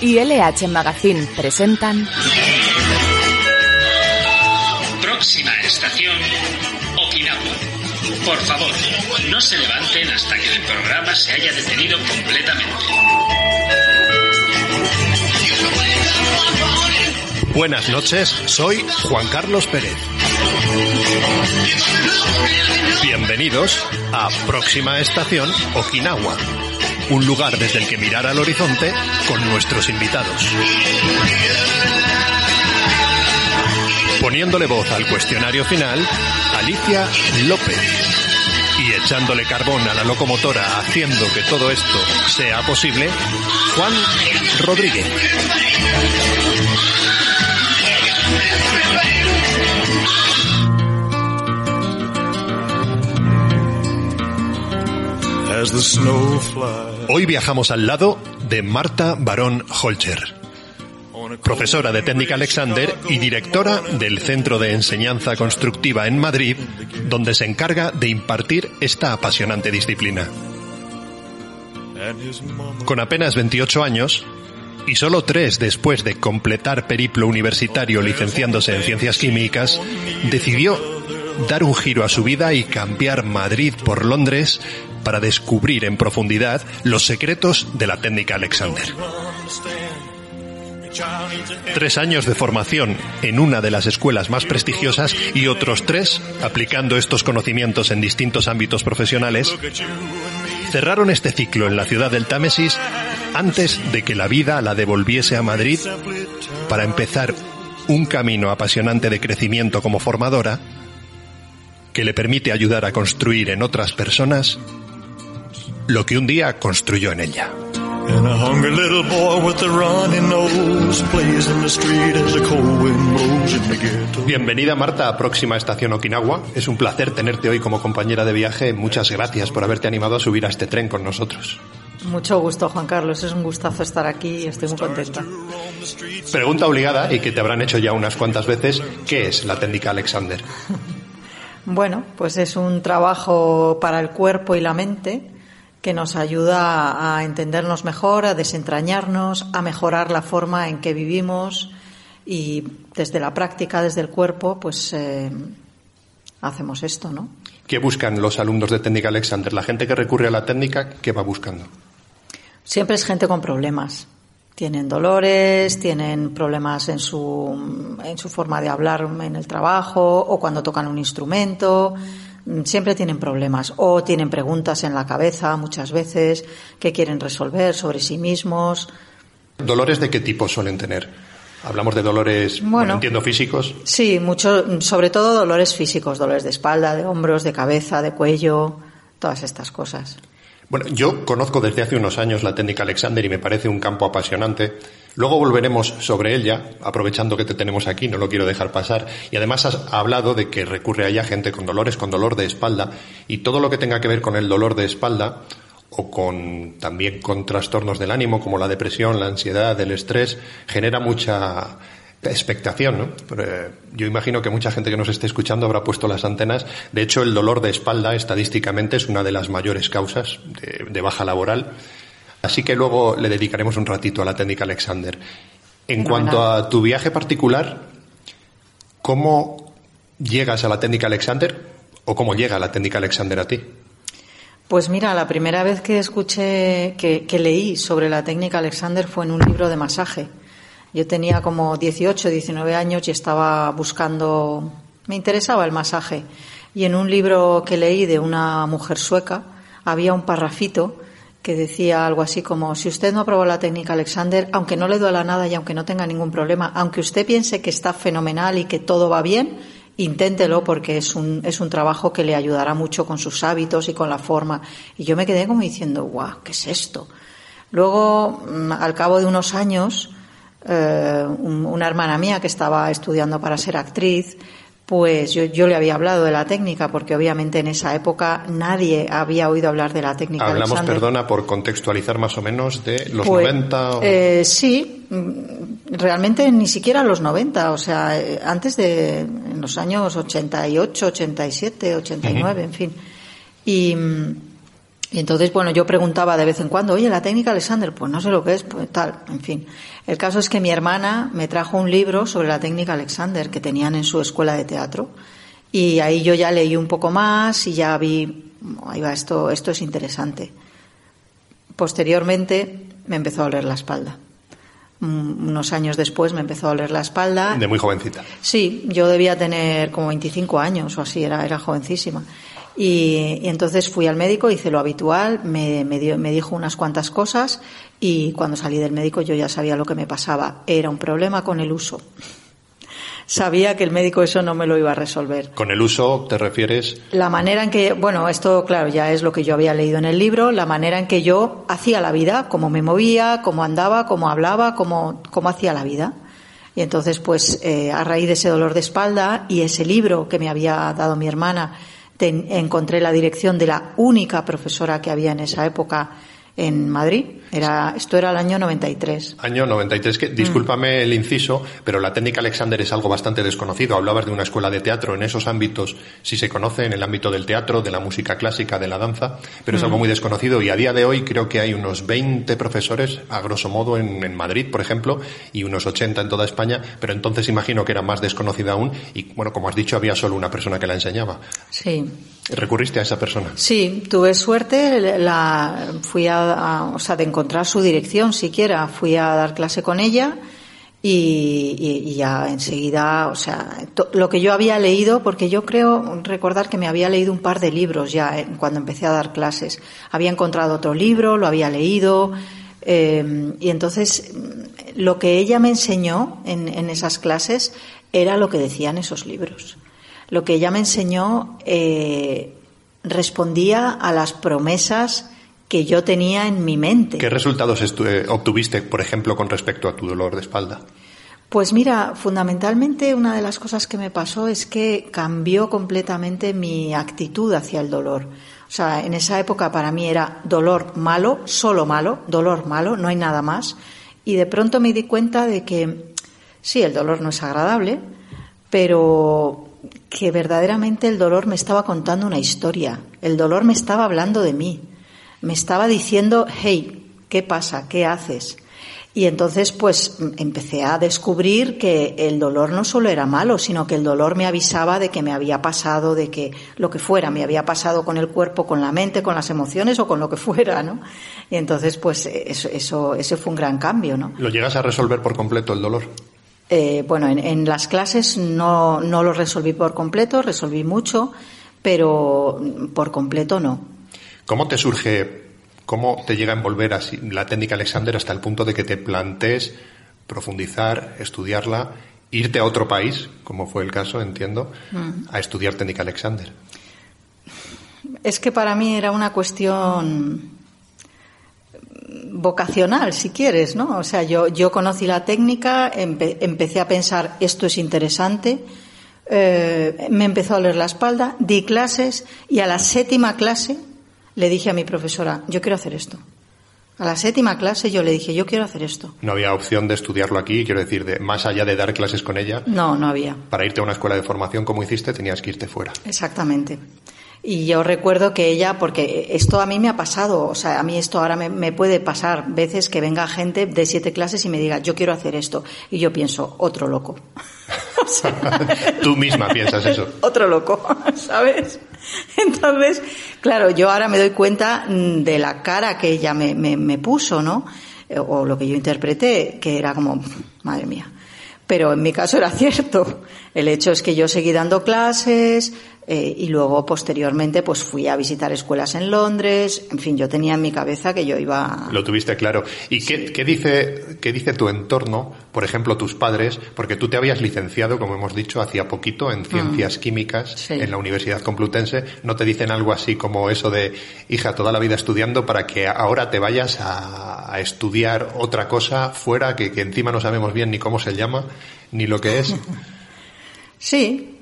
Y LH Magazine presentan Próxima estación, Okinawa. Por favor, no se levanten hasta que el programa se haya detenido completamente. Buenas noches, soy Juan Carlos Pérez. Bienvenidos a Próxima Estación Okinawa, un lugar desde el que mirar al horizonte con nuestros invitados. Poniéndole voz al cuestionario final, Alicia López. Y echándole carbón a la locomotora haciendo que todo esto sea posible, Juan Rodríguez. as the snow flies. Hoy viajamos al lado de Marta Barón Holcher, profesora de técnica Alexander y directora del Centro de Enseñanza Constructiva en Madrid, donde se encarga de impartir esta apasionante disciplina. Con apenas 28 años, y solo tres después de completar periplo universitario licenciándose en ciencias químicas, decidió dar un giro a su vida y cambiar Madrid por Londres para descubrir en profundidad los secretos de la técnica Alexander. Tres años de formación en una de las escuelas más prestigiosas y otros tres aplicando estos conocimientos en distintos ámbitos profesionales cerraron este ciclo en la ciudad del Támesis antes de que la vida la devolviese a Madrid para empezar un camino apasionante de crecimiento como formadora que le permite ayudar a construir en otras personas lo que un día construyó en ella. and a hungry little boy with a runny nose plays in the street as the cold wind blows in the ghetto. Bienvenida Marta a Próxima Estación Okinawa. Es un placer tenerte hoy como compañera de viaje. Muchas gracias por haberte animado a subir a este tren con nosotros. Mucho gusto, Juan Carlos. Es un gustazo estar aquí y estoy muy contenta. Pregunta obligada y que te habrán hecho ya unas cuantas veces. ¿Qué es la técnica Alexander? Bueno, pues es un trabajo para el cuerpo y la mente que nos ayuda a entendernos mejor, a desentrañarnos, a mejorar la forma en que vivimos y desde la práctica, desde el cuerpo, pues eh, hacemos esto, ¿no? ¿Qué buscan los alumnos de técnica Alexander? La gente que recurre a la técnica, ¿qué va buscando? Siempre es gente con problemas. Tienen dolores, tienen problemas en su, en su forma de hablar en el trabajo o cuando tocan un instrumento. Mm, Siempre tienen problemas o tienen preguntas en la cabeza muchas veces que quieren resolver sobre sí mismos. ¿Dolores de qué tipo suelen tener? Hablamos de dolores, bueno, Bueno. entiendo físicos. Sí, mucho, sobre todo dolores físicos, dolores de espalda, de hombros, de cabeza, de cuello, todas estas cosas. Bueno, yo conozco desde hace unos años la técnica Alexander y me parece un campo apasionante. Luego volveremos sobre ella, aprovechando que te tenemos aquí, no lo quiero dejar pasar. Y además has hablado de que recurre a ella gente con dolores, con dolor de espalda, y todo lo que tenga que ver con el dolor de espalda, o con también con trastornos del ánimo, como la depresión, la ansiedad, el estrés, genera mucha expectación, ¿no? Pero, eh, yo imagino que mucha gente que nos esté escuchando habrá puesto las antenas. De hecho, el dolor de espalda estadísticamente es una de las mayores causas de, de baja laboral. Así que luego le dedicaremos un ratito a la técnica Alexander. En cuanto a tu viaje particular, ¿cómo llegas a la técnica Alexander o cómo llega la técnica Alexander a ti? Pues mira, la primera vez que escuché, que, que leí sobre la técnica Alexander fue en un libro de masaje. Yo tenía como 18, 19 años y estaba buscando, me interesaba el masaje. Y en un libro que leí de una mujer sueca había un parrafito que decía algo así como, si usted no aprobó la técnica Alexander, aunque no le duela nada y aunque no tenga ningún problema, aunque usted piense que está fenomenal y que todo va bien, inténtelo porque es un, es un trabajo que le ayudará mucho con sus hábitos y con la forma. Y yo me quedé como diciendo, guau, ¿qué es esto? Luego, mm, al cabo de unos años, eh, un- una hermana mía que estaba estudiando para ser actriz, pues yo, yo le había hablado de la técnica, porque obviamente en esa época nadie había oído hablar de la técnica Hablamos, perdona, por contextualizar más o menos de los Pues, 90 o... eh, sí, mm, realmente ni siquiera los 90, o sea, eh, antes de en los años 88, 87, 89, en fin. Y, mm, Y entonces, bueno, yo preguntaba de vez en cuando, oye, la técnica Alexander, pues no sé lo que es, pues tal, en fin. El caso es que mi hermana me trajo un libro sobre la técnica Alexander que tenían en su escuela de teatro. Y ahí yo ya leí un poco más y ya vi, ahí va, esto, esto es interesante. Posteriormente me empezó a doler la espalda. Mm, Unos años después me empezó a doler la espalda. De muy jovencita. Sí, yo debía tener como 25 años o así, era, era jovencísima. Y, y entonces fui al médico, hice lo habitual, me, me, dio- me dijo unas cuantas cosas y cuando salí del médico yo ya sabía lo que me pasaba. Era un problema con el uso. Sabía que el médico eso no me lo iba a resolver. Con el uso te refieres La manera en que, bueno, esto claro, ya es lo que yo había leído en el libro, la manera en que yo hacía la vida, cómo me movía, cómo andaba, cómo hablaba, cómo, cómo hacía la vida. Y entonces, pues, eh, a raíz de ese dolor de espalda y ese libro que me había dado mi hermana, encontré la dirección de la única profesora que había en esa época en Madrid. Era, esto era el año 93. Año 93, que discúlpame el inciso, pero la técnica Alexander es algo bastante desconocido. Hablabas de una escuela de teatro en esos ámbitos, sí se conoce, en el ámbito del teatro, de la música clásica, de la danza, pero es algo muy desconocido y a día de hoy creo que hay unos 20 profesores, a grosso modo, en, en Madrid, por ejemplo, y unos 80 en toda España, pero entonces imagino que era más desconocida aún y, bueno, como has dicho, había solo una persona que la enseñaba. Sí. ¿Recurriste a esa persona? Sí, tuve suerte, la, fui a, o sea, de encontrar su dirección siquiera, fui a dar clase con ella y, y- ya enseguida, o sea, lo que yo había leído, porque yo creo recordar que me había leído un par de libros ya eh, cuando empecé a dar clases. Había encontrado otro libro, lo había leído, eh, y entonces mm, lo que ella me enseñó en, en esas clases era lo que decían esos libros. Lo que ella me enseñó eh, respondía a las promesas que yo tenía en mi mente. ¿Qué resultados eh, obtuviste, por ejemplo, con respecto a tu dolor de espalda? Pues mira, fundamentalmente una de las cosas que me pasó es que cambió completamente mi actitud hacia el dolor. O sea, en esa época para mí era dolor malo, solo malo, dolor malo, no hay nada más. Y de pronto me di cuenta de que sí, el dolor no es agradable, pero que verdaderamente el dolor me estaba contando una historia. El dolor me estaba hablando de mí. Me estaba diciendo, hey, ¿qué pasa? ¿Qué haces? Y entonces, pues, empecé a descubrir que el dolor no solo era malo, sino que el dolor me avisaba de que me había pasado, de que lo que fuera, me había pasado con el cuerpo, con la mente, con las emociones o con lo que fuera, ¿no? Y entonces, pues, eso, eso, ese fue un gran cambio, ¿no? ¿Lo llegas a resolver por completo el dolor? Eh, bueno, en, en las clases no, no lo resolví por completo, resolví mucho, pero por completo no. ¿Cómo te surge, cómo te llega a envolver así la técnica Alexander hasta el punto de que te plantees profundizar, estudiarla, irte a otro país, como fue el caso, entiendo, a estudiar técnica Alexander? Es que para mí era una cuestión vocacional, si quieres, ¿no? O sea, yo, yo conocí la técnica, empe- empecé a pensar, esto es interesante, eh, me empezó a doler la espalda, di clases y a la séptima clase le dije a mi profesora, yo quiero hacer esto. A la séptima clase yo le dije, yo quiero hacer esto. No había opción de estudiarlo aquí, quiero decir, de, más allá de dar clases con ella, No, no había. para irte a una escuela de formación como hiciste, tenías que irte fuera. Exactamente. Y yo recuerdo que ella, porque esto a mí me ha pasado, o sea, a mí esto ahora me, me puede pasar veces que venga gente de siete clases y me diga, yo quiero hacer esto. Y yo pienso, otro loco. O sea, Tú misma piensas eso. otro loco, ¿sabes? Entonces, claro, yo ahora me doy cuenta mm, de la cara que ella me, me, me puso, ¿no? Eh, O lo que yo interpreté, que era como, madre mía. Pero en mi caso era cierto. El hecho es que yo seguí dando clases eh, y luego posteriormente pues fui a visitar escuelas en Londres. En fin, yo tenía en mi cabeza que yo iba. Lo tuviste claro. ¿Y qué, qué dice, qué dice tu entorno, por ejemplo, tus padres? Porque tú te habías licenciado, como hemos dicho, hacía poquito en ciencias químicas Sí. en la Universidad Complutense. ¿No te dicen algo así como eso de, hija, toda la vida estudiando para que ahora te vayas a, a estudiar otra cosa fuera que, que encima no sabemos bien ni cómo se llama, ni lo que es? Sí,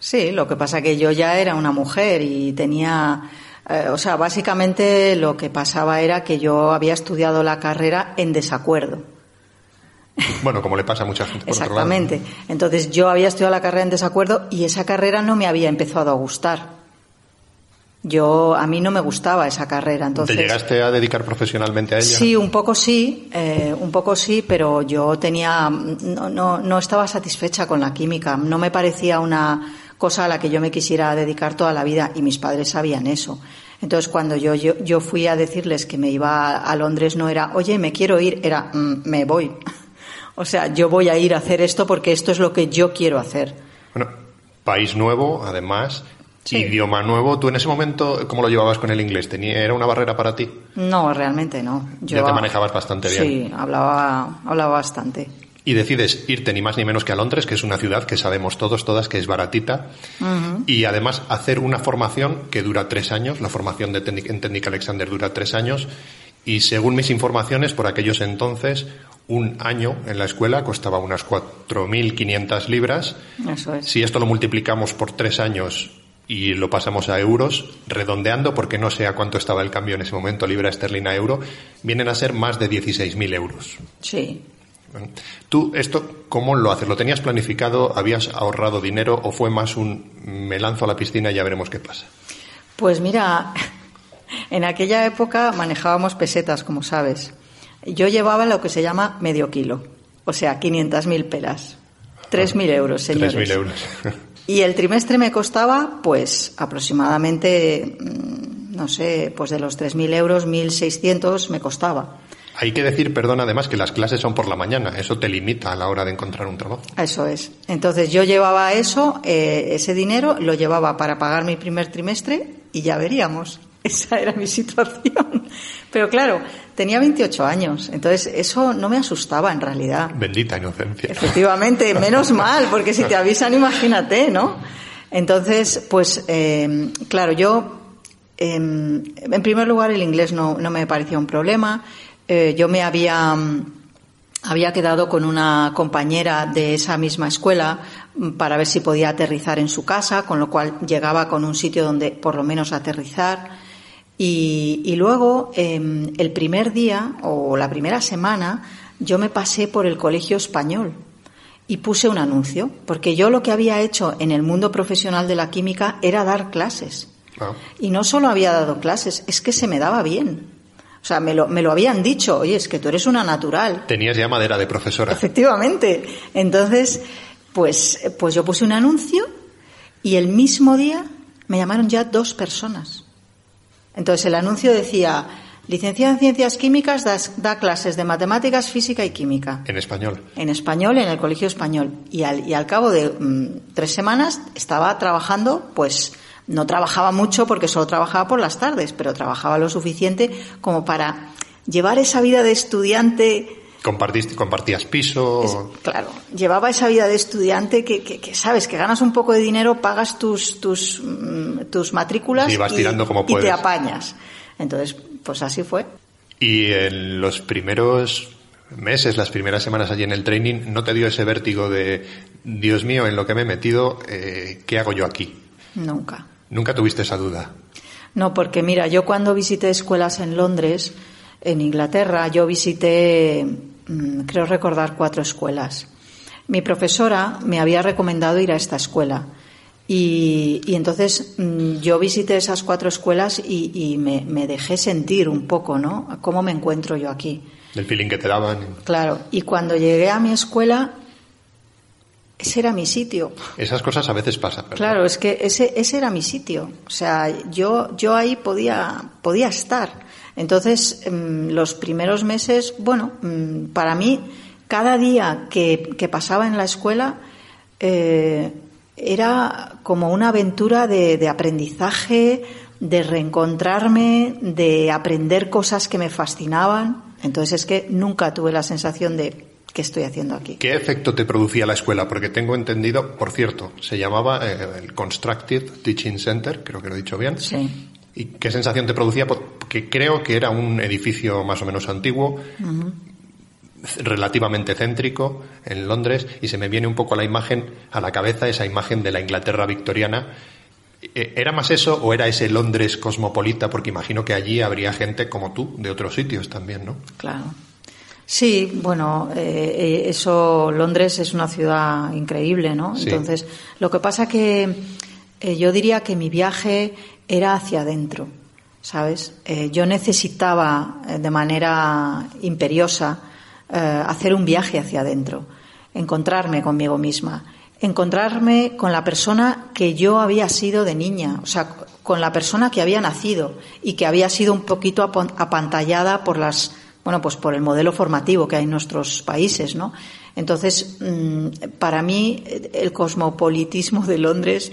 sí, lo que pasa que yo ya era una mujer y tenía, eh, o sea, básicamente lo que pasaba era que yo había estudiado la carrera en desacuerdo. Bueno, como le pasa a mucha gente por otro lado. Exactamente. Entonces yo había estudiado la carrera en desacuerdo y esa carrera no me había empezado a gustar. Yo, a mí no me gustaba esa carrera, entonces. ¿Te llegaste a dedicar profesionalmente a ella? Sí, un poco sí, eh, un poco sí, pero yo tenía, no, no, no estaba satisfecha con la química. No me parecía una cosa a la que yo me quisiera dedicar toda la vida y mis padres sabían eso. Entonces, cuando yo, yo, yo fui a decirles que me iba a Londres, no era, oye, me quiero ir, era, "Mm, me voy. O sea, yo voy a ir a hacer esto porque esto es lo que yo quiero hacer. Bueno, país nuevo, además, Sí. idioma nuevo. ¿Tú en ese momento cómo lo llevabas con el inglés? ¿Tenía, ¿Era una barrera para ti? No, realmente no. Ya te manejabas bastante bien. Sí, hablaba, hablaba bastante. Y decides irte ni más ni menos que a Londres, que es una ciudad que sabemos todos, todas, que es baratita. Y además hacer una formación que dura tres años. La formación de Technic- en Técnica Alexander dura tres años. Y según mis informaciones, por aquellos entonces, un año en la escuela costaba unas 4.500 libras. Eso es. Si esto lo multiplicamos por tres años y lo pasamos a euros, redondeando, porque no sé a cuánto estaba el cambio en ese momento, libra esterlina a euro, vienen a ser más de 16.000 euros. Sí. ¿Tú esto cómo lo haces? ¿Lo tenías planificado? ¿Habías ahorrado dinero? ¿O fue más un me lanzo a la piscina y ya veremos qué pasa? Pues mira, en aquella época manejábamos pesetas, como sabes. Yo llevaba lo que se llama medio kilo, o sea, 500.000 pelas. 3.000 euros, señores. 3.000 euros. Y el trimestre me costaba, pues, aproximadamente, mm, no sé, pues de los 3.000 euros, 1.600 me costaba. Hay que decir, perdón, además, que las clases son por la mañana. Eso te limita a la hora de encontrar un trabajo. Eso es. Entonces yo llevaba eso, eh, ese dinero, lo llevaba para pagar mi primer trimestre y ya veríamos. Esa era mi situación. Pero claro, tenía 28 años, entonces eso no me asustaba en realidad. Bendita inocencia. Efectivamente, menos mal, porque si te avisan, imagínate, ¿no? Entonces, pues, eh, claro, yo, eh, en primer lugar, el inglés no, no me parecía un problema. Eh, yo me había, había quedado con una compañera de esa misma escuela mm, para ver si podía aterrizar en su casa, con lo cual llegaba con un sitio donde por lo menos aterrizar. Y, y luego, eh, el primer día o la primera semana, yo me pasé por el colegio español y puse un anuncio, porque yo lo que había hecho en el mundo profesional de la química era dar clases. Ah. Y no solo había dado clases, es que se me daba bien. O sea, me lo, me lo habían dicho, oye, es que tú eres una natural. Tenías ya madera de profesora. Efectivamente. Entonces, pues, pues yo puse un anuncio y el mismo día me llamaron ya dos personas. Entonces el anuncio decía, licenciada en Ciencias Químicas, das- da, clases de matemáticas, física y química. En español. En español, en el colegio español. Y al, y al cabo de mm, tres semanas estaba trabajando, pues no trabajaba mucho porque solo trabajaba por las tardes, pero trabajaba lo suficiente como para llevar esa vida de estudiante Compartiste, compartías piso. es- claro, llevaba esa vida de estudiante que, que- que, sabes que ganas un poco de dinero, pagas tus tus, mm, tus matrículas Sí, vas y, tirando como y te puedes. apañas. Entonces, pues así fue. Y en los primeros meses, las primeras semanas allí en el training, ¿no te dio ese vértigo de, Dios mío, en lo que me he metido, eh, ¿qué hago yo aquí? Nunca. Nunca tuviste esa duda. No, porque mira, yo cuando visité escuelas en Londres, en Inglaterra, yo visité, creo recordar, cuatro escuelas. Mi profesora me había recomendado ir a esta escuela. Y, y entonces mm, yo visité esas cuatro escuelas y, y me, me dejé sentir un poco, ¿no? ¿Cómo me encuentro yo aquí? Del feeling que te daban. Claro, y cuando llegué a mi escuela, ese era mi sitio. Esas cosas a veces pasan, ¿verdad? Claro, es que ese, ese era mi sitio. O sea, yo, yo ahí podía, podía estar. Entonces, mm, los primeros meses, bueno, mm, para mí, cada día que, que pasaba en la escuela eh, era como una aventura de, de aprendizaje, de reencontrarme, de aprender cosas que me fascinaban. Entonces, es que nunca tuve la sensación de ¿qué estoy haciendo aquí? ¿Qué efecto te producía la escuela? Porque tengo entendido, por cierto, se llamaba eh, el Constructive Teaching Center, creo que lo he dicho bien. Sí. ¿Y qué sensación te producía? Porque creo que era un edificio más o menos antiguo, relativamente céntrico en Londres, y se me viene un poco la imagen a la cabeza, esa imagen de la Inglaterra victoriana. Eh, ¿Era más eso o era ese Londres cosmopolita? Porque imagino que allí habría gente como tú, de otros sitios también, ¿no? Claro. Sí, bueno, eh, eh, eso, Londres es una ciudad increíble, ¿no? Sí. Entonces, lo que pasa que eh, yo diría que mi viaje era hacia adentro, ¿sabes? Eh, yo necesitaba eh, de manera imperiosa eh, hacer un viaje hacia adentro, encontrarme conmigo misma, encontrarme con la persona que yo había sido de niña, o sea, con la persona que había nacido y que había sido un poquito apantallada por las, bueno, pues por el modelo formativo que hay en nuestros países, ¿no? Entonces, mm, para mí, el cosmopolitismo de Londres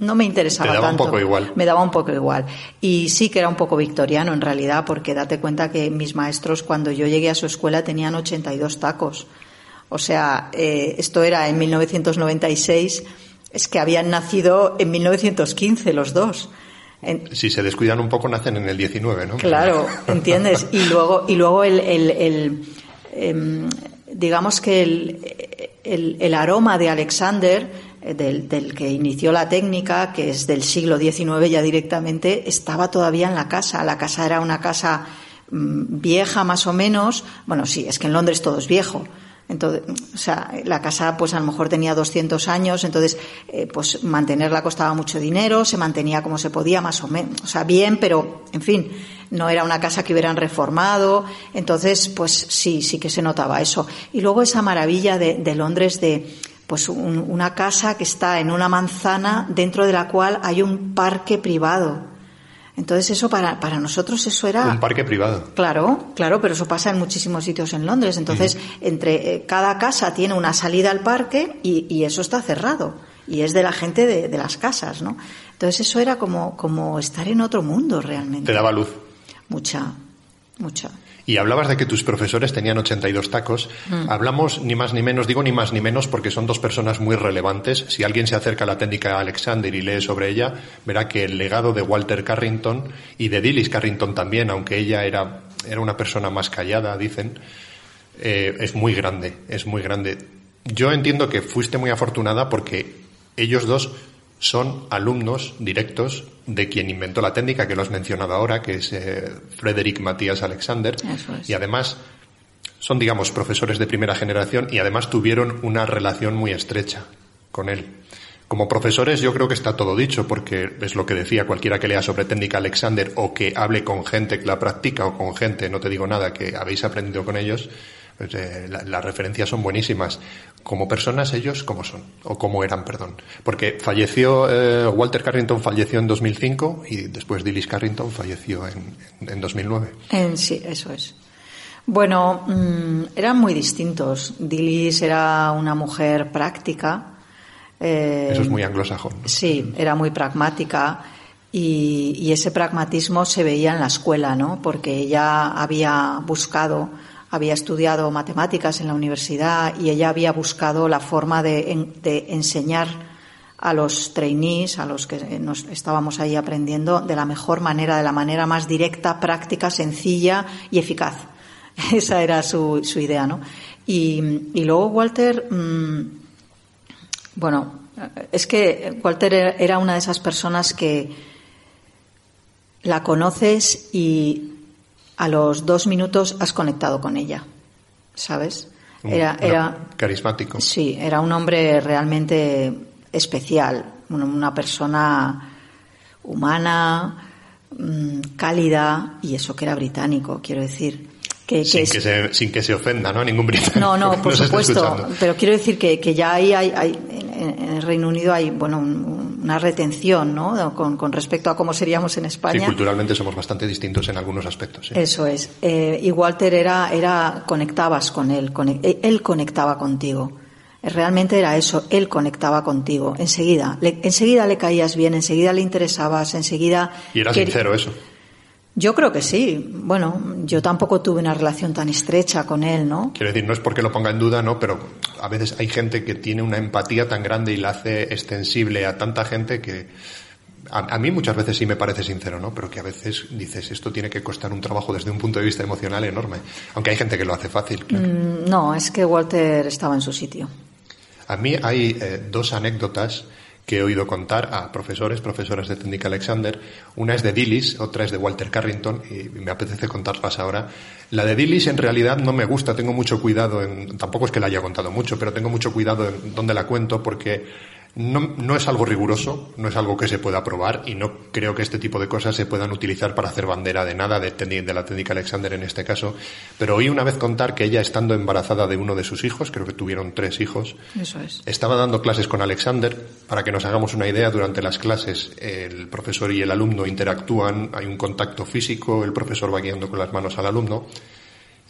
no me interesaba Te daba un tanto. poco igual. Me daba un poco igual. Y sí que era un poco victoriano en realidad, porque date cuenta que mis maestros, cuando yo llegué a su escuela, tenían 82 tacos. O sea, eh, esto era en 1996, es que habían nacido en 1915 los dos. En- Si se descuidan un poco, nacen en el 19, ¿no? Claro, ¿entiendes? Y luego, y luego el, el- el, em, digamos que el, el- aroma de Alexander, del, del que inició la técnica, que es del siglo XIX ya directamente, estaba todavía en la casa. La casa era una casa mm, vieja más o menos. Bueno, sí, es que en Londres todo es viejo. Entonces, o sea, la casa pues a lo mejor tenía 200 años, entonces eh, pues mantenerla costaba mucho dinero, se mantenía como se podía más o menos, o sea, bien, pero en fin, no era una casa que hubieran reformado, entonces pues sí, sí que se notaba eso. Y luego esa maravilla de, de Londres de pues un- una casa que está en una manzana dentro de la cual hay un parque privado. Entonces eso para, para nosotros eso era... Un parque privado. Claro, claro, pero eso pasa en muchísimos sitios en Londres. Entonces, entre eh, cada casa tiene una salida al parque y, y eso está cerrado. Y es de la gente de, de las casas, ¿no? Entonces, eso era como, como estar en otro mundo realmente. Te daba luz. Mucha, mucha. Y hablabas de que tus profesores tenían 82 tacos. Hablamos ni más ni menos, digo ni más ni menos porque son dos personas muy relevantes. Si alguien se acerca a la técnica Alexander y lee sobre ella, verá que el legado de Walter Carrington y de Dillis Carrington también, aunque ella era, era una persona más callada, dicen, eh, es muy grande, es muy grande. Yo entiendo que fuiste muy afortunada porque ellos dos son alumnos directos de quien inventó la técnica que lo has mencionado ahora, que es eh, Frederick Matthias Alexander. Es. Y además son, digamos, profesores de primera generación y además tuvieron una relación muy estrecha con él. Como profesores yo creo que está todo dicho porque es lo que decía cualquiera que lea sobre técnica Alexander o que hable con gente que la practica o con gente, no te digo nada, que habéis aprendido con ellos, pues, eh, la- las referencias son buenísimas. Como personas ellos, ¿cómo son? O cómo eran, perdón. Porque falleció, eh, Walter Carrington falleció en 2005 y después Dillis Carrington falleció en, en 2009. En sí, eso es. Bueno, mm, eran muy distintos. Dillis era una mujer práctica. eh, Eso es muy anglosajón. ¿no? Sí, era muy pragmática y, y ese pragmatismo se veía en la escuela, ¿no? Porque ella había buscado, había estudiado matemáticas en la universidad y ella había buscado la forma de, en- de enseñar a los trainees, a los que nos estábamos ahí aprendiendo, de la mejor manera, de la manera más directa, práctica, sencilla y eficaz. Esa era su, idea, ¿no? Y, luego Walter, mm, bueno, es que Walter era una de esas personas que la conoces y a los dos minutos has conectado con ella, ¿sabes? Era, era, carismático. sí, era un hombre realmente especial, una, persona humana, mm, cálida y eso que era británico, quiero decir. Que, que Sin es- que, se, sin que se ofenda, ¿no? Ningún británico. no, no, por supuesto. Pero quiero decir que, que ya ahí hay, en el Reino Unido hay, bueno, un- una retención, ¿no? Con, con respecto a cómo seríamos en Sí, España. culturalmente somos bastante distintos en algunos aspectos. sí. Eso es. Eh, y Walter era, era, conectabas con él, con- eh, él conectaba contigo. Eh, Realmente era eso, él conectaba contigo. Enseguida, le, enseguida le caías bien, enseguida le interesabas, enseguida. Y era sincero eso. Yo creo que sí. Bueno, yo tampoco tuve una relación tan estrecha con él, ¿no? Quiero decir, no es porque lo ponga en duda, ¿no? Pero a veces hay gente que tiene una empatía tan grande y la hace extensible a tanta gente que a, a mí muchas veces sí me parece sincero, ¿no? Pero que a veces dices, esto tiene que costar un trabajo desde un punto de vista emocional enorme. Aunque hay gente que lo hace fácil, claro. Mm, No, es que Walter estaba en su sitio. A mí hay eh, dos anécdotas que he oído contar a profesores, profesoras de técnica Alexander. Una es de Dillis, otra es de Walter Carrington, y me apetece contarlas ahora. La de Dillis en realidad no me gusta, tengo mucho cuidado en, tampoco es que la haya contado mucho, pero tengo mucho cuidado en dónde la cuento porque No, no, es algo riguroso, no es algo que se pueda probar y no creo que este tipo de cosas se puedan utilizar para hacer bandera de nada, de, de, la técnica Alexander en este caso. Pero oí una vez contar que ella, estando embarazada de uno de sus hijos, creo que tuvieron tres hijos, Eso es. estaba dando clases con Alexander. Para que nos hagamos una idea, durante las clases el profesor y el alumno interactúan, hay un contacto físico, el profesor va guiando con las manos al alumno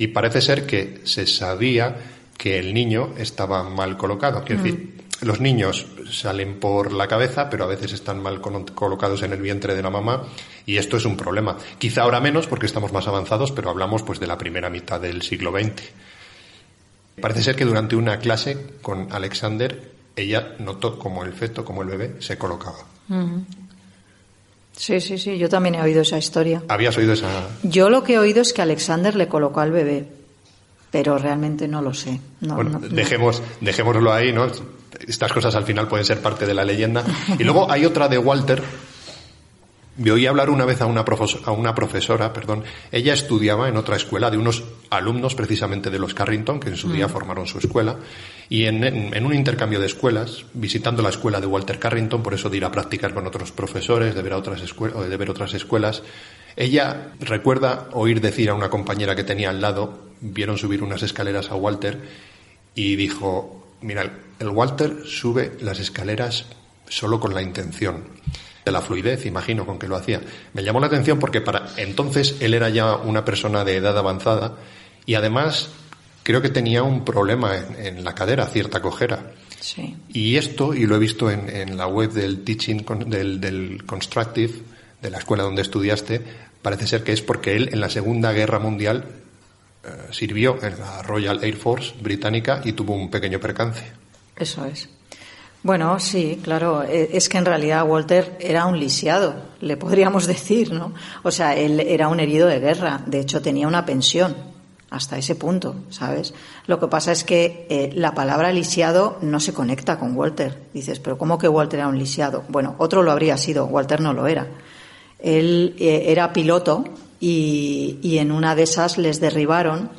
y parece ser que se sabía que el niño estaba mal colocado. Quiero decir, los niños salen por la cabeza, pero a veces están mal colocados en el vientre de la mamá y esto es un problema. Quizá ahora menos porque estamos más avanzados, pero hablamos pues de la primera mitad del siglo XX. Parece ser que durante una clase con Alexander ella notó como el feto, como el bebé, se colocaba. Uh -huh. Sí, sí, sí, yo también he oído esa historia. ¿Habías oído esa? Yo lo que he oído es que Alexander le colocó al bebé, pero realmente no lo sé. No, bueno, no, dejemos, dejémoslo ahí, ¿no? Estas cosas al final pueden ser parte de la leyenda. Y luego hay otra de Walter. Me oí hablar una vez a una, a una profesora, perdón. Ella estudiaba en otra escuela de unos alumnos precisamente de los Carrington, que en su día formaron su escuela. Y en, en, en, un intercambio de escuelas, visitando la escuela de Walter Carrington, por eso de ir a practicar con otros profesores, de ver, a otras, escuelas, de ver otras escuelas, ella recuerda oír decir a una compañera que tenía al lado, vieron subir unas escaleras a Walter y dijo, mira, el Walter sube las escaleras solo con la intención de la fluidez, imagino, con que lo hacía. Me llamó la atención porque para entonces él era ya una persona de edad avanzada y además creo que tenía un problema en, en la cadera, cierta cojera. Sí. Y esto, y lo he visto en, en la web del Teaching, del, del Constructive, de la escuela donde estudiaste, parece ser que es porque él en la Segunda Guerra Mundial sirvió en la Royal Air Force británica y tuvo un pequeño percance. Eso es. Bueno, sí, claro. Es que en realidad Walter era un lisiado, le podríamos decir, ¿no? O sea, él era un herido de guerra. De hecho, tenía una pensión hasta ese punto, ¿sabes? Lo que pasa es que eh, la palabra lisiado no se conecta con Walter. Dices, pero ¿cómo que Walter era un lisiado? Bueno, otro lo habría sido, Walter no lo era. Él eh, era piloto y, en una de esas les derribaron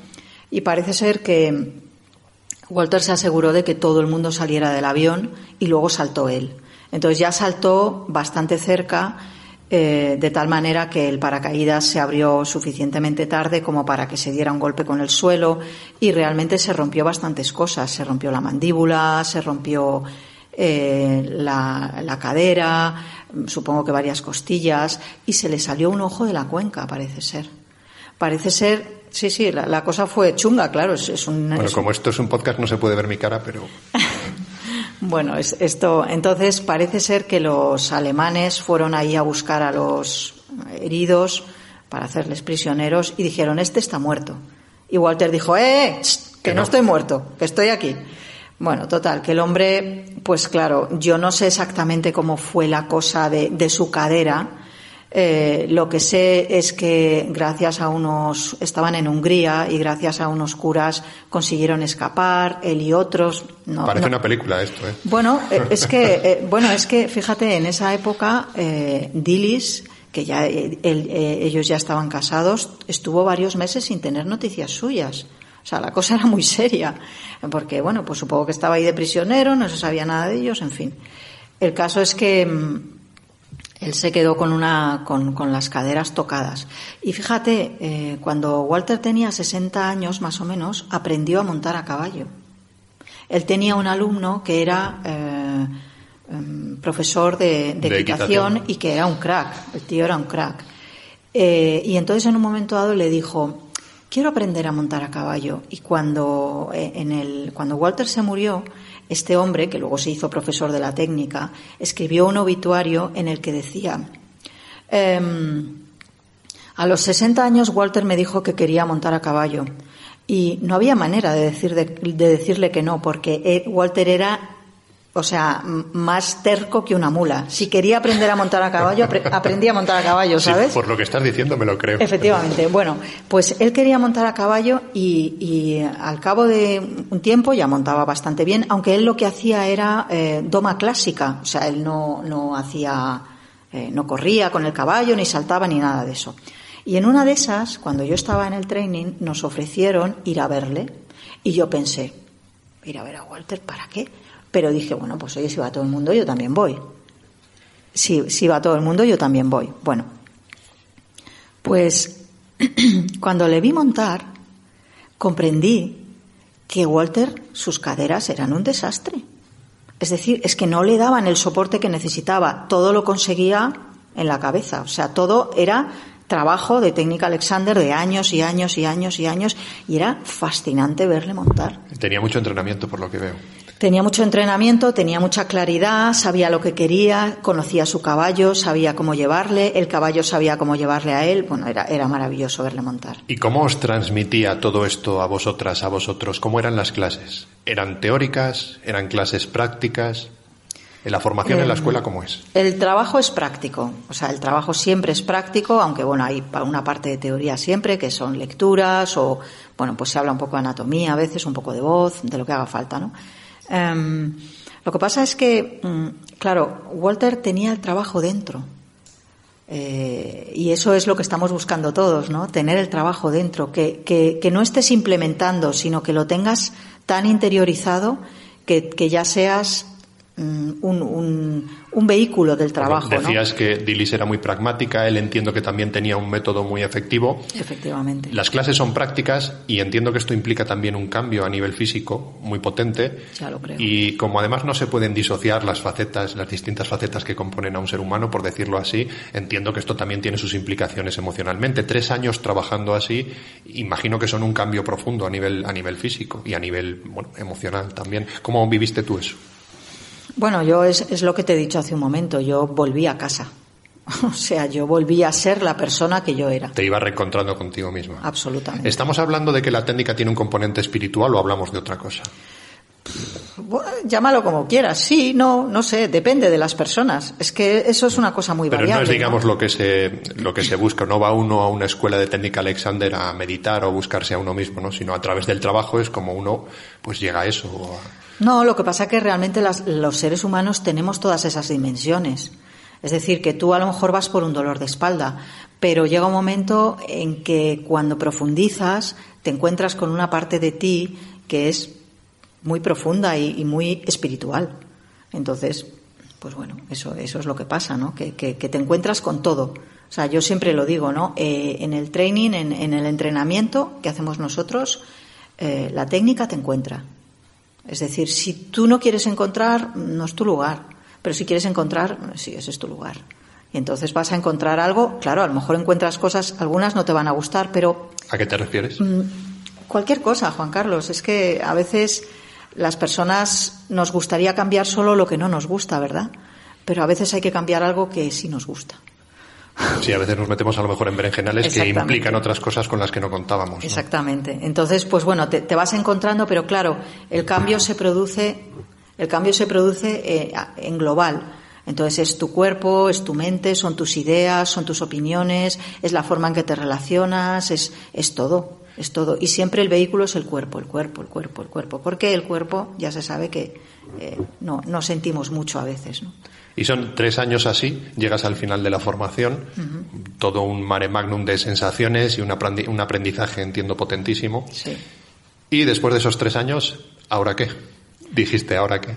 y parece ser que Walter se aseguró de que todo el mundo saliera del avión y luego saltó él. Entonces ya saltó bastante cerca, eh, de tal manera que el paracaídas se abrió suficientemente tarde como para que se diera un golpe con el suelo y realmente se rompió bastantes cosas. Se rompió la mandíbula, se rompió eh, la cadera, supongo que varias costillas y se le salió un ojo de la cuenca, parece ser. Parece ser Sí, sí, la, la, cosa fue chunga, claro. Es, es un, bueno, es como esto es un podcast, no se puede ver mi cara, pero. bueno, es, esto. Entonces, parece ser que los alemanes fueron ahí a buscar a los heridos para hacerles prisioneros y dijeron: Este está muerto. Y Walter dijo: ¡Eh! que, que no. no estoy muerto, que estoy aquí. Bueno, total, que el hombre, pues claro, yo no sé exactamente cómo fue la cosa de, de su cadera eh, lo que sé es que gracias a unos, estaban en Hungría y gracias a unos curas consiguieron escapar, él y otros. No, Parece no. una película esto, ¿eh? Bueno, es que, eh, bueno, es que, fíjate, en esa época, eh, Dillis, que ya, él, ellos ya estaban casados, estuvo varios meses sin tener noticias suyas. O sea, la cosa era muy seria, porque, bueno, pues supongo que estaba ahí de prisionero, no se sabía nada de ellos, en fin. El caso es que, él se quedó con una con, con las caderas tocadas. Y fíjate eh, cuando Walter tenía 60 años más o menos aprendió a montar a caballo. Él tenía un alumno que era eh, um, profesor de, de, de equitación, equitación, y que era un crack el tío era un crack. Eh, y entonces en un momento dado le dijo quiero aprender a montar a caballo. Y cuando eh, en el cuando Walter se murió este hombre, que luego se hizo profesor de la técnica, escribió un obituario en el que decía, ehm, a los 60 años Walter me dijo que quería montar a caballo y no había manera de, decir de, de decirle que no, porque Walter era o sea, más terco que una mula. Si quería aprender a montar a caballo, aprendía a montar a caballo, ¿sabes? Sí, por lo que estás diciendo me lo creo. Efectivamente. Bueno, pues él quería montar a caballo y, y al cabo de un tiempo ya montaba bastante bien, aunque él lo que hacía era eh, doma clásica. O sea, él no, no hacía, eh, no corría con el caballo, ni saltaba, ni nada de eso. Y en una de esas, cuando yo estaba en el training, nos ofrecieron ir a verle. Y yo pensé, ir a ver a Walter, ¿para qué? Pero dije, bueno, pues oye, si va todo el mundo, yo también voy. Si, si va todo el mundo, yo también voy. Bueno, pues cuando le vi montar, comprendí que Walter, sus caderas eran un desastre. Es decir, es que no le daban el soporte que necesitaba, todo lo conseguía en la cabeza, o sea, todo era trabajo de técnica Alexander de años y años y años y años y era fascinante verle montar. Tenía mucho entrenamiento por lo que veo. Tenía mucho entrenamiento, tenía mucha claridad, sabía lo que quería, conocía su caballo, sabía cómo llevarle, el caballo sabía cómo llevarle a él. Bueno, era, era maravilloso verle montar. ¿Y cómo os transmitía todo esto a vosotras, a vosotros? ¿Cómo eran las clases? ¿Eran teóricas? ¿Eran clases prácticas? ¿En la formación en la Eh, escuela cómo es? El trabajo es práctico, o sea, el trabajo siempre es práctico, aunque bueno, hay una parte de teoría siempre, que son lecturas o, bueno, pues se habla un poco de anatomía a veces, un poco de voz, de lo que haga falta, ¿no? Em, lo que pasa es que, mm, claro, Walter tenía el trabajo dentro. Eh, y eso es lo que estamos buscando todos, ¿no? Tener el trabajo dentro, que, que, que no estés implementando, sino que lo tengas tan interiorizado que, que ya seas un, un, un vehículo del trabajo. Decías que Dilis era muy pragmática, él entiendo que también tenía un método muy efectivo. Efectivamente. Las clases son prácticas y entiendo que esto implica también un cambio a nivel físico muy potente. Ya lo creo. Y como además no se pueden disociar las facetas, las distintas facetas que componen a un ser humano, por decirlo así, entiendo que esto también tiene sus implicaciones emocionalmente. Tres años trabajando así, imagino que son un cambio profundo a nivel, a nivel físico y a nivel bueno, emocional también. ¿Cómo viviste tú eso? Bueno, yo es, es lo que te he dicho hace un momento, yo volví a casa. O sea, yo volví a ser la persona que yo era. Te ibas reencontrando contigo misma. Absolutamente. ¿Estamos hablando de que la técnica tiene un componente espiritual o hablamos de otra cosa? Bueno, llámalo como quieras. Sí, no, no sé, depende de las personas. Es que eso es una cosa muy Pero variable. no es, digamos, lo que se lo que se busca. No va uno a una escuela de técnica Alexander a meditar o buscarse a uno mismo, ¿no? Sino a través del trabajo es como uno, pues llega a eso. o a- No, lo que pasa es que realmente las- los seres humanos tenemos todas esas dimensiones. Es decir, que tú a lo mejor vas por un dolor de espalda, pero llega un momento en que cuando profundizas te encuentras con una parte de ti que es muy profunda y, muy espiritual. Entonces, pues bueno, eso, eso es lo que pasa, ¿no? Que, que- que te encuentras con todo. O sea, yo siempre lo digo, ¿no? Eh, en el training, en, en el entrenamiento que hacemos nosotros, eh, la técnica te encuentra. Es decir, si tú no quieres encontrar, no es tu lugar. Pero si quieres encontrar, sí, ese es tu lugar. Y entonces vas a encontrar algo, claro, a lo mejor encuentras cosas, algunas no te van a gustar, pero ¿A qué te refieres? Mm. cualquier cosa, Juan Carlos, es que a veces las personas nos gustaría cambiar solo lo que no nos gusta, ¿verdad? Pero a veces hay que cambiar algo que sí nos gusta. Sí, a veces nos metemos a lo mejor en berenjenales que implican otras cosas con las que no contábamos. ¿no? Exactamente. Entonces, pues bueno, te, te vas encontrando, pero claro, el cambio se produce, el cambio se produce eh, en global. Entonces es tu cuerpo, es tu mente, son tus ideas, son tus opiniones, es la forma en que te relacionas, es, es todo, es todo. Y siempre el vehículo es el cuerpo, el cuerpo, el cuerpo, el cuerpo. Porque el cuerpo ya se sabe que eh, no, no sentimos mucho a veces, ¿no? Y son tres años así, llegas al final de la formación, todo un mare magnum de sensaciones y un aprendi- un aprendizaje, entiendo, potentísimo. Sí. Y después de esos tres años, ¿ahora qué? Dijiste, ¿ahora qué?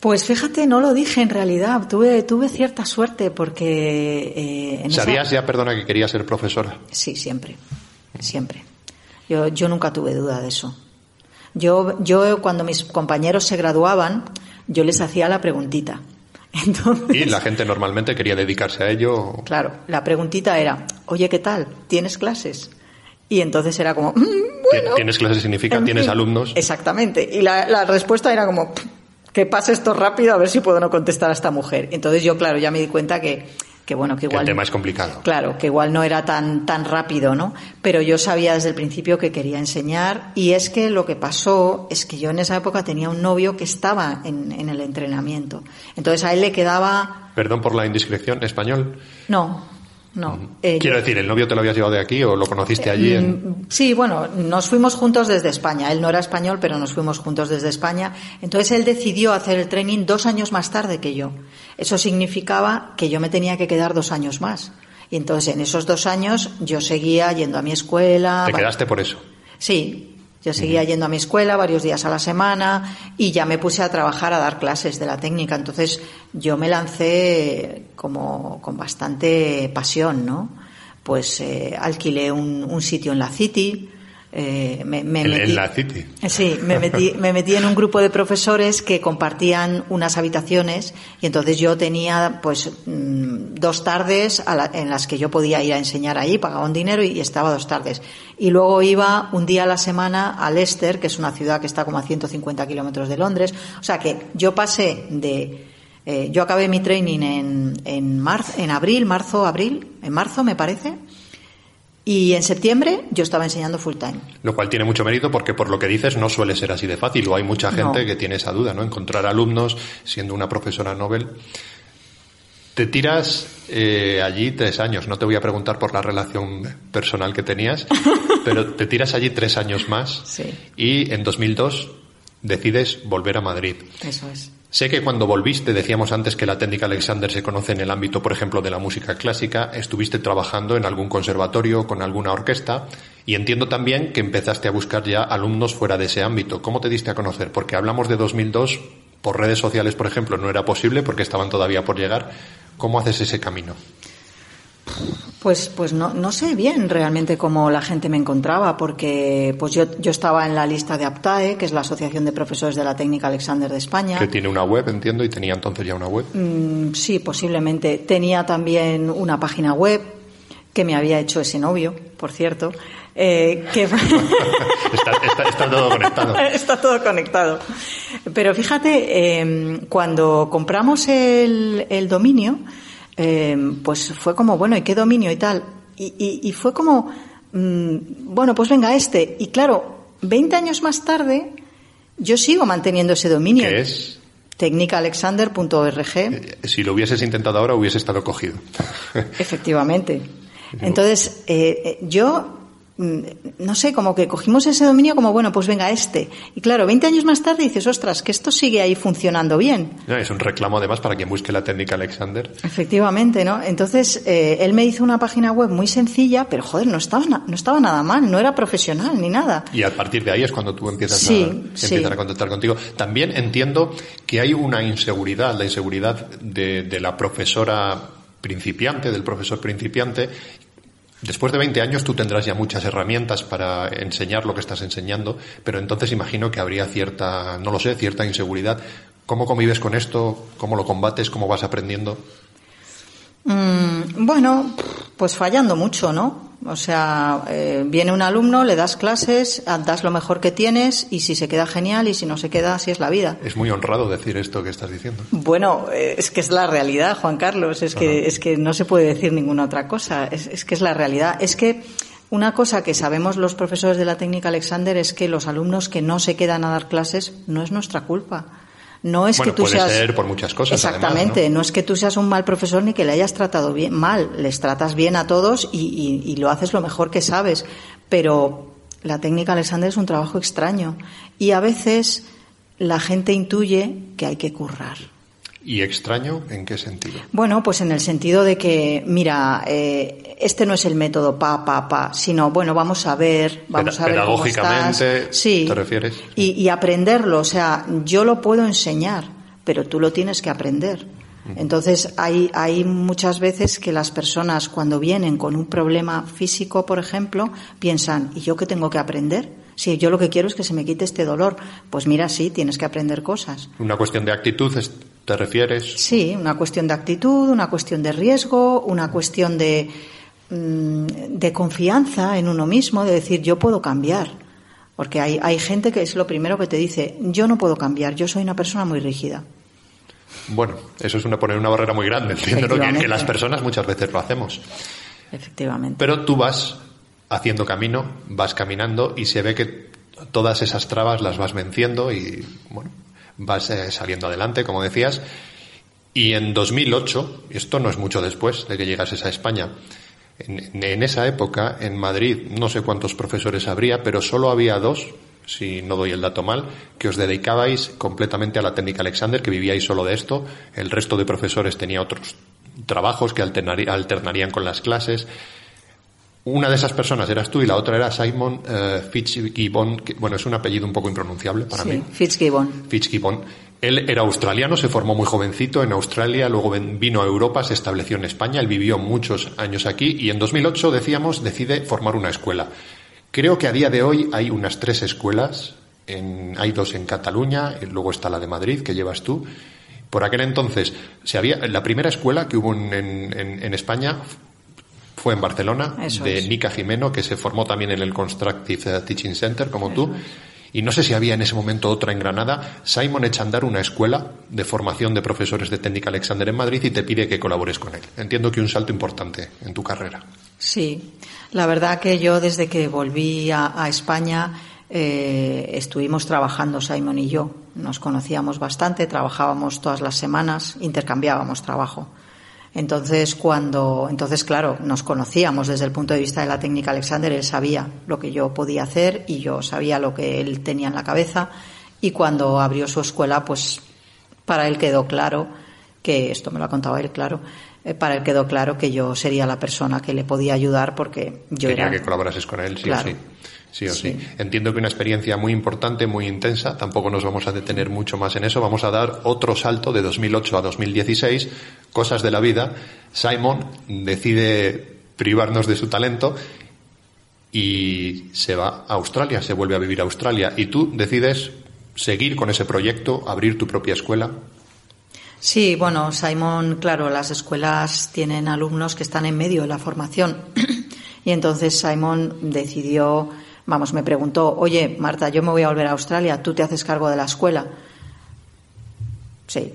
Pues fíjate, no lo dije en realidad. Tuve, tuve cierta suerte porque eh, en esa- ¿Sabías ya, perdona, que querías ser profesora? Sí, siempre, siempre. Yo, yo nunca tuve duda de eso. Yo, yo cuando mis compañeros se graduaban, yo les hacía la preguntita. Entonces, Y la gente normalmente quería dedicarse a ello. claro, la preguntita era, oye, ¿qué tal? ¿Tienes clases? Y entonces era como, "Mm, bueno. ¿Tienes clases significa? en ¿Tienes fin". alumnos? Exactamente. Y la, la respuesta era como, que pase esto rápido a ver si puedo no contestar a esta mujer. Entonces yo, claro, ya me di cuenta que, que bueno, que igual. el tema es complicado. Claro, que igual no era tan, tan rápido, ¿no? Pero yo sabía desde el principio que quería enseñar y es que lo que pasó es que yo en esa época tenía un novio que estaba en, en el entrenamiento. Entonces a él le quedaba... Perdón por la indiscreción, español. No, no. eh, Quiero decir, ¿el novio te lo habías llevado de aquí o lo conociste allí? En... Mm, Sí, bueno, nos fuimos juntos desde España. Él no era español, pero nos fuimos juntos desde España. Entonces él decidió hacer el training dos años más tarde que yo. Eso significaba que yo me tenía que quedar dos años más. Y entonces en esos dos años yo seguía yendo a mi escuela. ¿Te quedaste por eso? Sí, Yo seguía yendo a mi escuela varios días a la semana y ya me puse a trabajar a dar clases de la técnica. Entonces yo me lancé como con bastante pasión, ¿no? Pues eh, alquilé un, un sitio en la City, eh, me, me En, metí, en la City. Sí, me metí, me metí en un grupo de profesores que compartían unas habitaciones y entonces yo tenía pues mm, dos tardes a la- en las que yo podía ir a enseñar ahí, pagaba un dinero y estaba dos tardes. Y luego iba un día a la semana a Leicester, que es una ciudad que está como a 150 kilómetros de Londres. O sea que yo pasé de... eh, yo acabé mi training en, en, marzo, en abril, marzo, abril, en marzo me parece. Y en septiembre yo estaba enseñando full time. Lo cual tiene mucho mérito porque por lo que dices no suele ser así de fácil o hay mucha gente No. que tiene esa duda, ¿no? Encontrar alumnos siendo una profesora Nobel. Te tiras eh, allí tres años, no te voy a preguntar por la relación personal que tenías, pero te tiras allí tres años más Sí. y en 2002 decides volver a Madrid. Eso es. Sé que cuando volviste, decíamos antes que la técnica Alexander se conoce en el ámbito, por ejemplo, de la música clásica, estuviste trabajando en algún conservatorio, con alguna orquesta, y entiendo también que empezaste a buscar ya alumnos fuera de ese ámbito. ¿Cómo te diste a conocer? Porque hablamos de 2002, por redes sociales, por ejemplo, no era posible porque estaban todavía por llegar. ¿Cómo haces ese camino? Pues, pues no, no sé bien realmente cómo la gente me encontraba, porque pues yo, yo estaba en la lista de APTAE, que es la Asociación de Profesores de la Técnica Alexander de España. Que tiene una web, entiendo, y tenía entonces ya una web. Mm, sí, posiblemente. Tenía también una página web que me había hecho ese novio, por cierto. eh, que Está, está- está todo conectado. Está todo conectado. Pero fíjate, eh, cuando compramos el, el dominio, eh, pues fue como, bueno, ¿y qué dominio y tal? Y, y- y fue como, mm, bueno, pues venga este. Y claro, 20 años más tarde, yo sigo manteniendo ese dominio. Que es, Tecnicaalexander.org. eh, si lo hubieses intentado ahora, hubiese estado cogido. Efectivamente. Entonces, eh, eh, yo, no sé, como que cogimos ese dominio como, bueno, pues venga, este. Y claro, 20 años más tarde dices, ostras, que esto sigue ahí funcionando bien. No, Es un reclamo además para quien busque la técnica Alexander. Efectivamente, ¿no? Entonces, eh, él me hizo una página web muy sencilla, pero joder, no estaba, no estaba nada mal, no era profesional ni nada. Y a partir de ahí es cuando tú empiezas, Sí, a, sí. empiezan a contactar contigo. También entiendo que hay una inseguridad, la inseguridad de, de la profesora principiante, del profesor principiante. Después de 20 años tú tendrás ya muchas herramientas para enseñar lo que estás enseñando, pero entonces imagino que habría cierta, no lo sé, cierta inseguridad. ¿Cómo convives con esto? ¿Cómo lo combates? ¿Cómo vas aprendiendo? Mm, bueno, pues fallando mucho, ¿no? O sea, eh, viene un alumno, le das clases, das lo mejor que tienes y si se queda genial y si no se queda, así es la vida. Es muy honrado decir esto que estás diciendo. Bueno, eh, es que es la realidad, Juan Carlos. Es que, es que no se puede decir ninguna otra cosa. Es, es que es la realidad. Es que una cosa que sabemos los profesores de la técnica Alexander es que los alumnos que no se quedan a dar clases no es nuestra culpa. No es Bueno, que tú puede seas. ser por muchas cosas, además, Exactamente. ¿no? ¿no? es que tú seas un mal profesor ni que le hayas tratado bien, mal. Les tratas bien a todos y, y- y lo haces lo mejor que sabes. Pero la técnica Alexander es un trabajo extraño. Y a veces la gente intuye que hay que currar. ¿Y extraño en qué sentido? Bueno, pues en el sentido de que, mira, eh, este no es el método pa, pa, pa, sino, bueno, vamos a ver, vamos Peda- a ver cómo pedagógicamente, estás. Sí. ¿te refieres? Y, y aprenderlo, o sea, yo lo puedo enseñar, pero tú lo tienes que aprender. Entonces, hay, hay muchas veces que las personas cuando vienen con un problema físico, por ejemplo, piensan, ¿y yo qué tengo que aprender? Si yo lo que quiero es que se me quite este dolor, pues mira, sí, tienes que aprender cosas. ¿Una cuestión de actitud es- te refieres? Sí, una cuestión de actitud, una cuestión de riesgo, una cuestión de, mm, de confianza en uno mismo, de decir yo puedo cambiar. Porque hay, hay gente que es lo primero que te dice, yo no puedo cambiar, yo soy una persona muy rígida. Bueno, eso es una, poner una barrera muy grande, entiendo que, que las personas muchas veces lo hacemos. Efectivamente. Pero tú vas haciendo camino, vas caminando y se ve que todas esas trabas las vas venciendo y, bueno, vas saliendo adelante, como decías. Y en 2008, y esto no es mucho después de que llegases a España, en, en esa época, en Madrid, no sé cuántos profesores habría, pero solo había dos, si no doy el dato mal, que os dedicabais completamente a la técnica Alexander, que vivíais solo de esto. El resto de profesores tenía otros trabajos que alternarían con las clases. Una de esas personas eras tú y la otra era Simon eh, Fitzgibbon, que, bueno, es un apellido un poco impronunciable para sí, mí. Fitzgibbon. Fitzgibbon. Él era australiano, se formó muy jovencito en Australia, luego vino a Europa, se estableció en España, él vivió muchos años aquí y en 2008, decíamos, decide formar una escuela. Creo que a día de hoy hay unas tres escuelas, en- hay dos en Cataluña, y luego está la de Madrid, que llevas tú. Por aquel entonces, se había, la primera escuela que hubo en, en- en España fue en Barcelona, Eso de es. Nica Jimeno, que se formó también en el Constructive eh, Teaching Center, como tú. Y no sé si había en ese momento otra en Granada. Simon echa a andar una escuela de formación de profesores de técnica Alexander en Madrid y te pide que colabores con él. Entiendo que un salto importante en tu carrera. Sí, la verdad que yo desde que volví a, a España eh, estuvimos trabajando Simon y yo. Nos conocíamos bastante, trabajábamos todas las semanas, intercambiábamos trabajo. Entonces, cuando, entonces, claro, nos conocíamos desde el punto de vista de la técnica Alexander, él sabía lo que yo podía hacer y yo sabía lo que él tenía en la cabeza. Y cuando abrió su escuela, pues para él quedó claro que, esto me lo ha contado él, claro, eh, para él quedó claro que yo sería la persona que le podía ayudar porque yo era. que colaborases con él, sí Claro. o sí. Sí o sí. Sí. Entiendo que una experiencia muy importante, muy intensa. Tampoco nos vamos a detener mucho más en eso. Vamos a dar otro salto de 2008 a 2016. Cosas de la vida. Simon decide privarnos de su talento y se va a Australia, se vuelve a vivir a Australia. Y tú decides seguir con ese proyecto, abrir tu propia escuela. Sí, bueno, Simon, claro, las escuelas tienen alumnos que están en medio de la formación. y entonces Simon decidió, vamos, me preguntó, oye, Marta, yo me voy a volver a Australia, ¿tú te haces cargo de la escuela? Sí.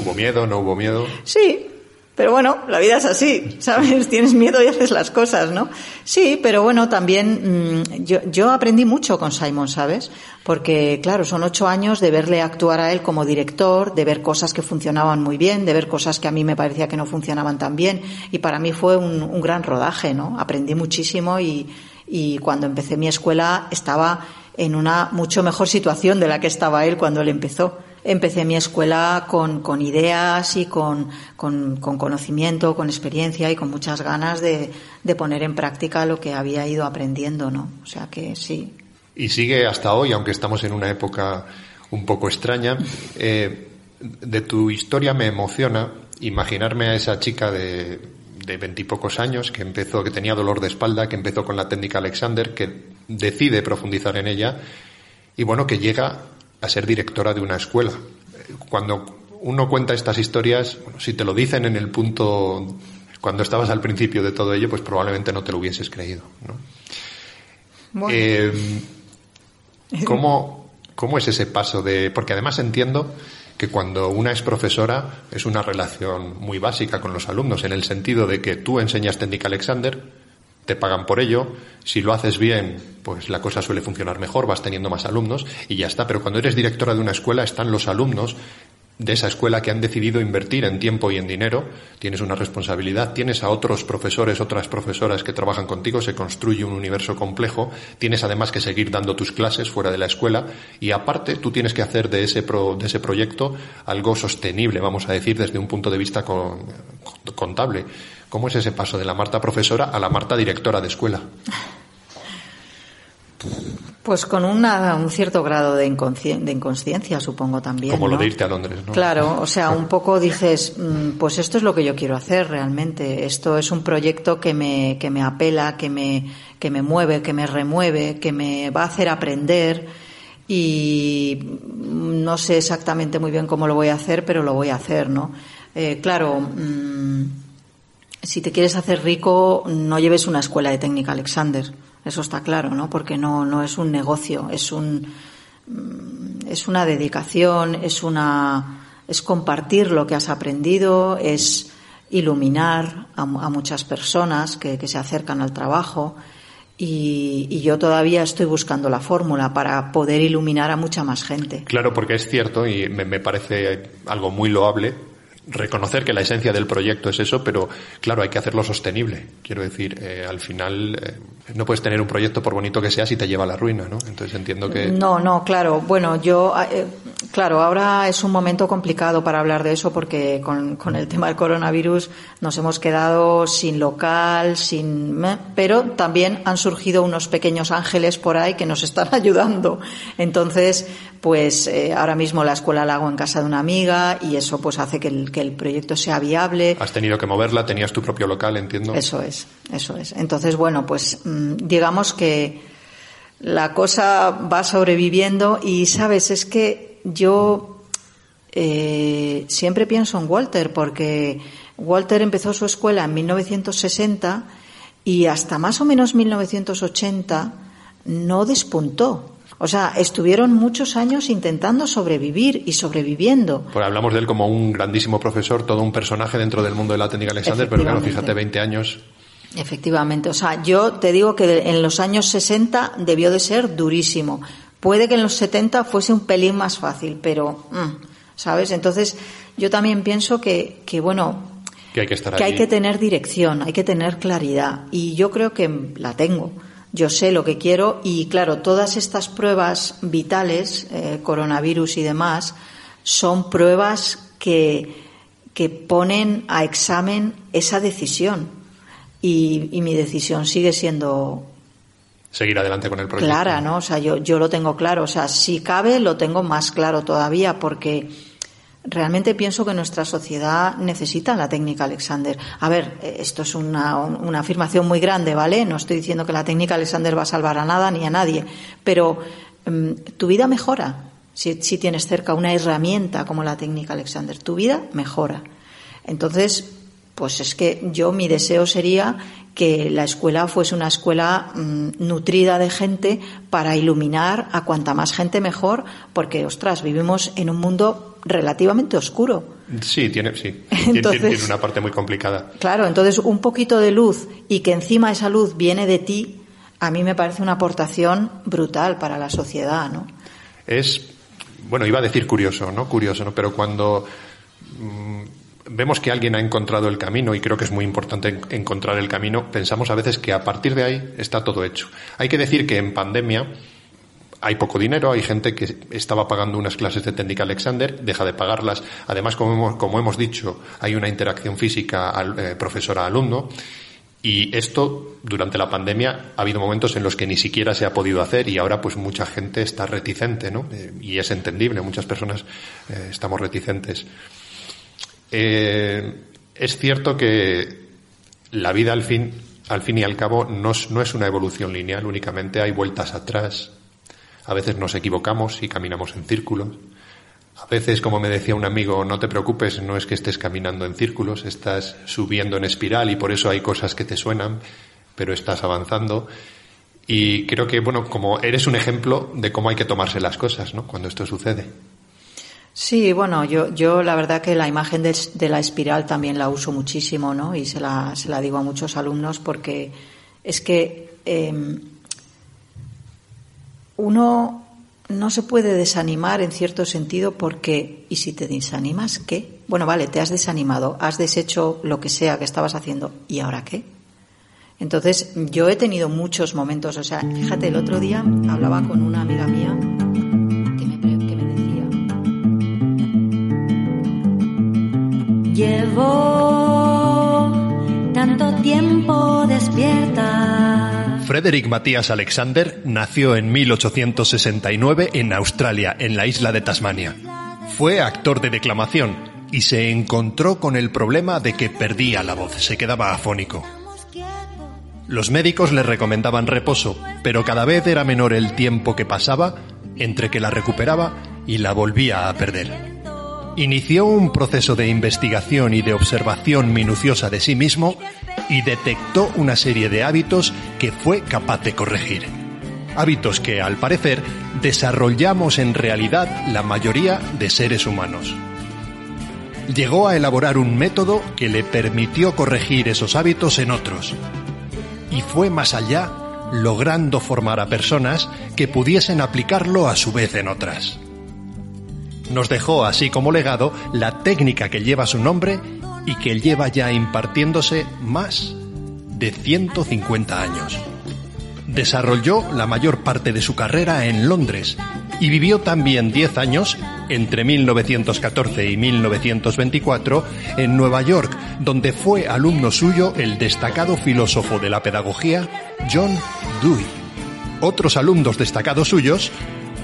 ¿Hubo miedo? ¿No hubo miedo? Sí, pero bueno, la vida es así, ¿sabes? Tienes miedo y haces las cosas, ¿no? Sí, pero bueno, también mm, yo, yo aprendí mucho con Simon, ¿sabes? Porque, claro, son ocho años de verle actuar a él como director, de ver cosas que funcionaban muy bien, de ver cosas que a mí me parecía que no funcionaban tan bien. Y para mí fue un, un gran rodaje, ¿no? Aprendí muchísimo y, y cuando empecé mi escuela estaba en una mucho mejor situación de la que estaba él cuando él empezó. Empecé mi escuela con, con ideas y con, con, con conocimiento, con experiencia y con muchas ganas de, de poner en práctica lo que había ido aprendiendo, ¿no? O sea que sí. Y sigue hasta hoy, aunque estamos en una época un poco extraña. Eh, de tu historia me emociona imaginarme a esa chica de de veintipocos años que empezó, que tenía dolor de espalda, que empezó con la técnica Alexander, que decide profundizar en ella y bueno, que llega a ser directora de una escuela. Cuando uno cuenta estas historias, bueno, si te lo dicen en el punto cuando estabas al principio de todo ello, pues probablemente no te lo hubieses creído. ¿no? Bueno. Eh, ¿cómo, ¿Cómo es ese paso de.? Porque además entiendo que cuando una es profesora es una relación muy básica con los alumnos, en el sentido de que tú enseñas técnica Alexander, te pagan por ello, si lo haces bien, pues la cosa suele funcionar mejor, vas teniendo más alumnos y ya está. Pero cuando eres directora de una escuela están los alumnos de esa escuela que han decidido invertir en tiempo y en dinero, tienes una responsabilidad, tienes a otros profesores, otras profesoras que trabajan contigo, se construye un universo complejo, tienes además que seguir dando tus clases fuera de la escuela y aparte tú tienes que hacer de ese, pro, de ese proyecto algo sostenible, vamos a decir, desde un punto de vista con, contable. ¿Cómo es ese paso de la Marta profesora a la Marta directora de escuela? Pues con una, un cierto grado de, inconscien- de inconsciencia, supongo también. Como lo de irte a Londres, ¿no? Claro, o sea, un poco dices, mm, pues esto es lo que yo quiero hacer realmente. Esto es un proyecto que me, que me apela, que me, que me mueve, que me remueve, que me va a hacer aprender y no sé exactamente muy bien cómo lo voy a hacer, pero lo voy a hacer, ¿no? Eh, claro, mm, si te quieres hacer rico, no lleves una escuela de técnica Alexander. Eso está claro, ¿no? Porque no, no es un negocio, es un, mm, es una dedicación, es una, es compartir lo que has aprendido, es iluminar a, mu- a muchas personas que, que se acercan al trabajo. Y, y yo todavía estoy buscando la fórmula para poder iluminar a mucha más gente. Claro, porque es cierto y me, me parece algo muy loable reconocer que la esencia del proyecto es eso, pero claro, hay que hacerlo sostenible. Quiero decir, eh, al final eh, no puedes tener un proyecto por bonito que sea si te lleva a la ruina, ¿no? Entonces entiendo que... No, no, claro. Bueno, yo, eh, claro, ahora es un momento complicado para hablar de eso porque con el tema del coronavirus nos hemos quedado sin local, sin... Pero también han surgido unos pequeños ángeles por ahí que nos están ayudando. Entonces, pues ahora mismo la escuela la hago en casa de una amiga y eso pues hace que el, que el proyecto sea viable. Has tenido que moverla, tenías tu propio local, entiendo. Eso es, eso es. Entonces, bueno, pues mm, digamos que la cosa va sobreviviendo y, sabes, es que yo eh, siempre pienso en Walter porque Walter empezó su escuela en 1960 y hasta más o menos 1980 no despuntó. O sea, estuvieron muchos años intentando sobrevivir y sobreviviendo. Pues hablamos de él como un grandísimo profesor, todo un personaje dentro del mundo de la técnica Alexander, pero claro, fíjate, 20 años. Efectivamente, o sea, yo te digo que en los años 60 debió de ser durísimo. Puede que en los 70 fuese un pelín más fácil, pero, mm, ¿sabes? Entonces, yo también pienso que, que bueno, que hay que, estar que hay que tener dirección, hay que tener claridad. Y yo creo que la tengo yo sé lo que quiero y claro, todas estas pruebas vitales, eh, coronavirus y demás, son pruebas que, que ponen a examen esa decisión. Y, y, mi decisión sigue siendo seguir adelante con el proyecto. Clara, ¿no? O sea, yo, yo lo tengo claro. O sea, si cabe, lo tengo más claro todavía porque Realmente pienso que nuestra sociedad necesita la técnica Alexander. A ver, esto es una, una, afirmación muy grande, ¿vale? No estoy diciendo que la técnica Alexander va a salvar a nada ni a nadie, pero um, tu vida mejora si, si tienes cerca una herramienta como la técnica Alexander. Tu vida mejora. Entonces, pues es que yo mi deseo sería que la escuela fuese una escuela mmm, nutrida de gente para iluminar a cuanta más gente mejor, porque, ostras, vivimos en un mundo relativamente oscuro. Sí, tiene, sí. Entonces, tiene, tiene una parte muy complicada. Claro, entonces un poquito de luz y que encima esa luz viene de ti, a mí me parece una aportación brutal para la sociedad, ¿no? Es, bueno, iba a decir curioso, ¿no? Curioso, ¿no? Pero cuando mmm, vemos que alguien ha encontrado el camino, y creo que es muy importante encontrar el camino, pensamos a veces que a partir de ahí está todo hecho. Hay que decir que en pandemia hay poco dinero, hay gente que estaba pagando unas clases de técnica Alexander, deja de pagarlas. Además, como hemos, dicho, hay una interacción física al, eh, profesora-alumno. Y esto, durante la pandemia, ha habido momentos en los que ni siquiera se ha podido hacer y ahora pues mucha gente está reticente, ¿no? Eh, y es entendible, muchas personas eh, estamos reticentes. Es cierto que la vida al fin, al fin y al cabo no es una evolución lineal únicamente, hay vueltas atrás. A veces nos equivocamos y caminamos en círculos. A veces, como me decía un amigo, no te preocupes, no es que estés caminando en círculos, estás subiendo en espiral y por eso hay cosas que te suenan, pero estás avanzando. Y creo que, bueno, como eres un ejemplo de cómo hay que tomarse las cosas, ¿no? Cuando esto sucede. Sí, bueno, yo, yo la verdad que la imagen de, de, la espiral también la uso muchísimo, ¿no? Y se la, se la digo a muchos alumnos porque es que eh, uno no se puede desanimar en cierto sentido porque, ¿y si te desanimas qué? Bueno, vale, te has desanimado, has deshecho lo que sea que estabas haciendo, ¿y ahora qué? Entonces, yo he tenido muchos momentos, o sea, fíjate, el otro día hablaba con una amiga mía Llevo tanto tiempo despierta. Frederick Matías Alexander nació en 1869 en Australia, en la isla de Tasmania. Fue actor de declamación y se encontró con el problema de que perdía la voz, se quedaba afónico. Los médicos le recomendaban reposo, pero cada vez era menor el tiempo que pasaba entre que la recuperaba y la volvía a perder. Inició un proceso de investigación y de observación minuciosa de sí mismo y detectó una serie de hábitos que fue capaz de corregir. Hábitos que, al parecer, desarrollamos en realidad la mayoría de seres humanos. Llegó a elaborar un método que le permitió corregir esos hábitos en otros. Y fue más allá, logrando formar a personas que pudiesen aplicarlo a su vez en otras. Nos dejó así como legado la técnica que lleva su nombre y que lleva ya impartiéndose más de 150 años. Desarrolló la mayor parte de su carrera en Londres y vivió también 10 años, entre 1914 y 1924, en Nueva York, donde fue alumno suyo el destacado filósofo de la pedagogía John Dewey. Otros alumnos destacados suyos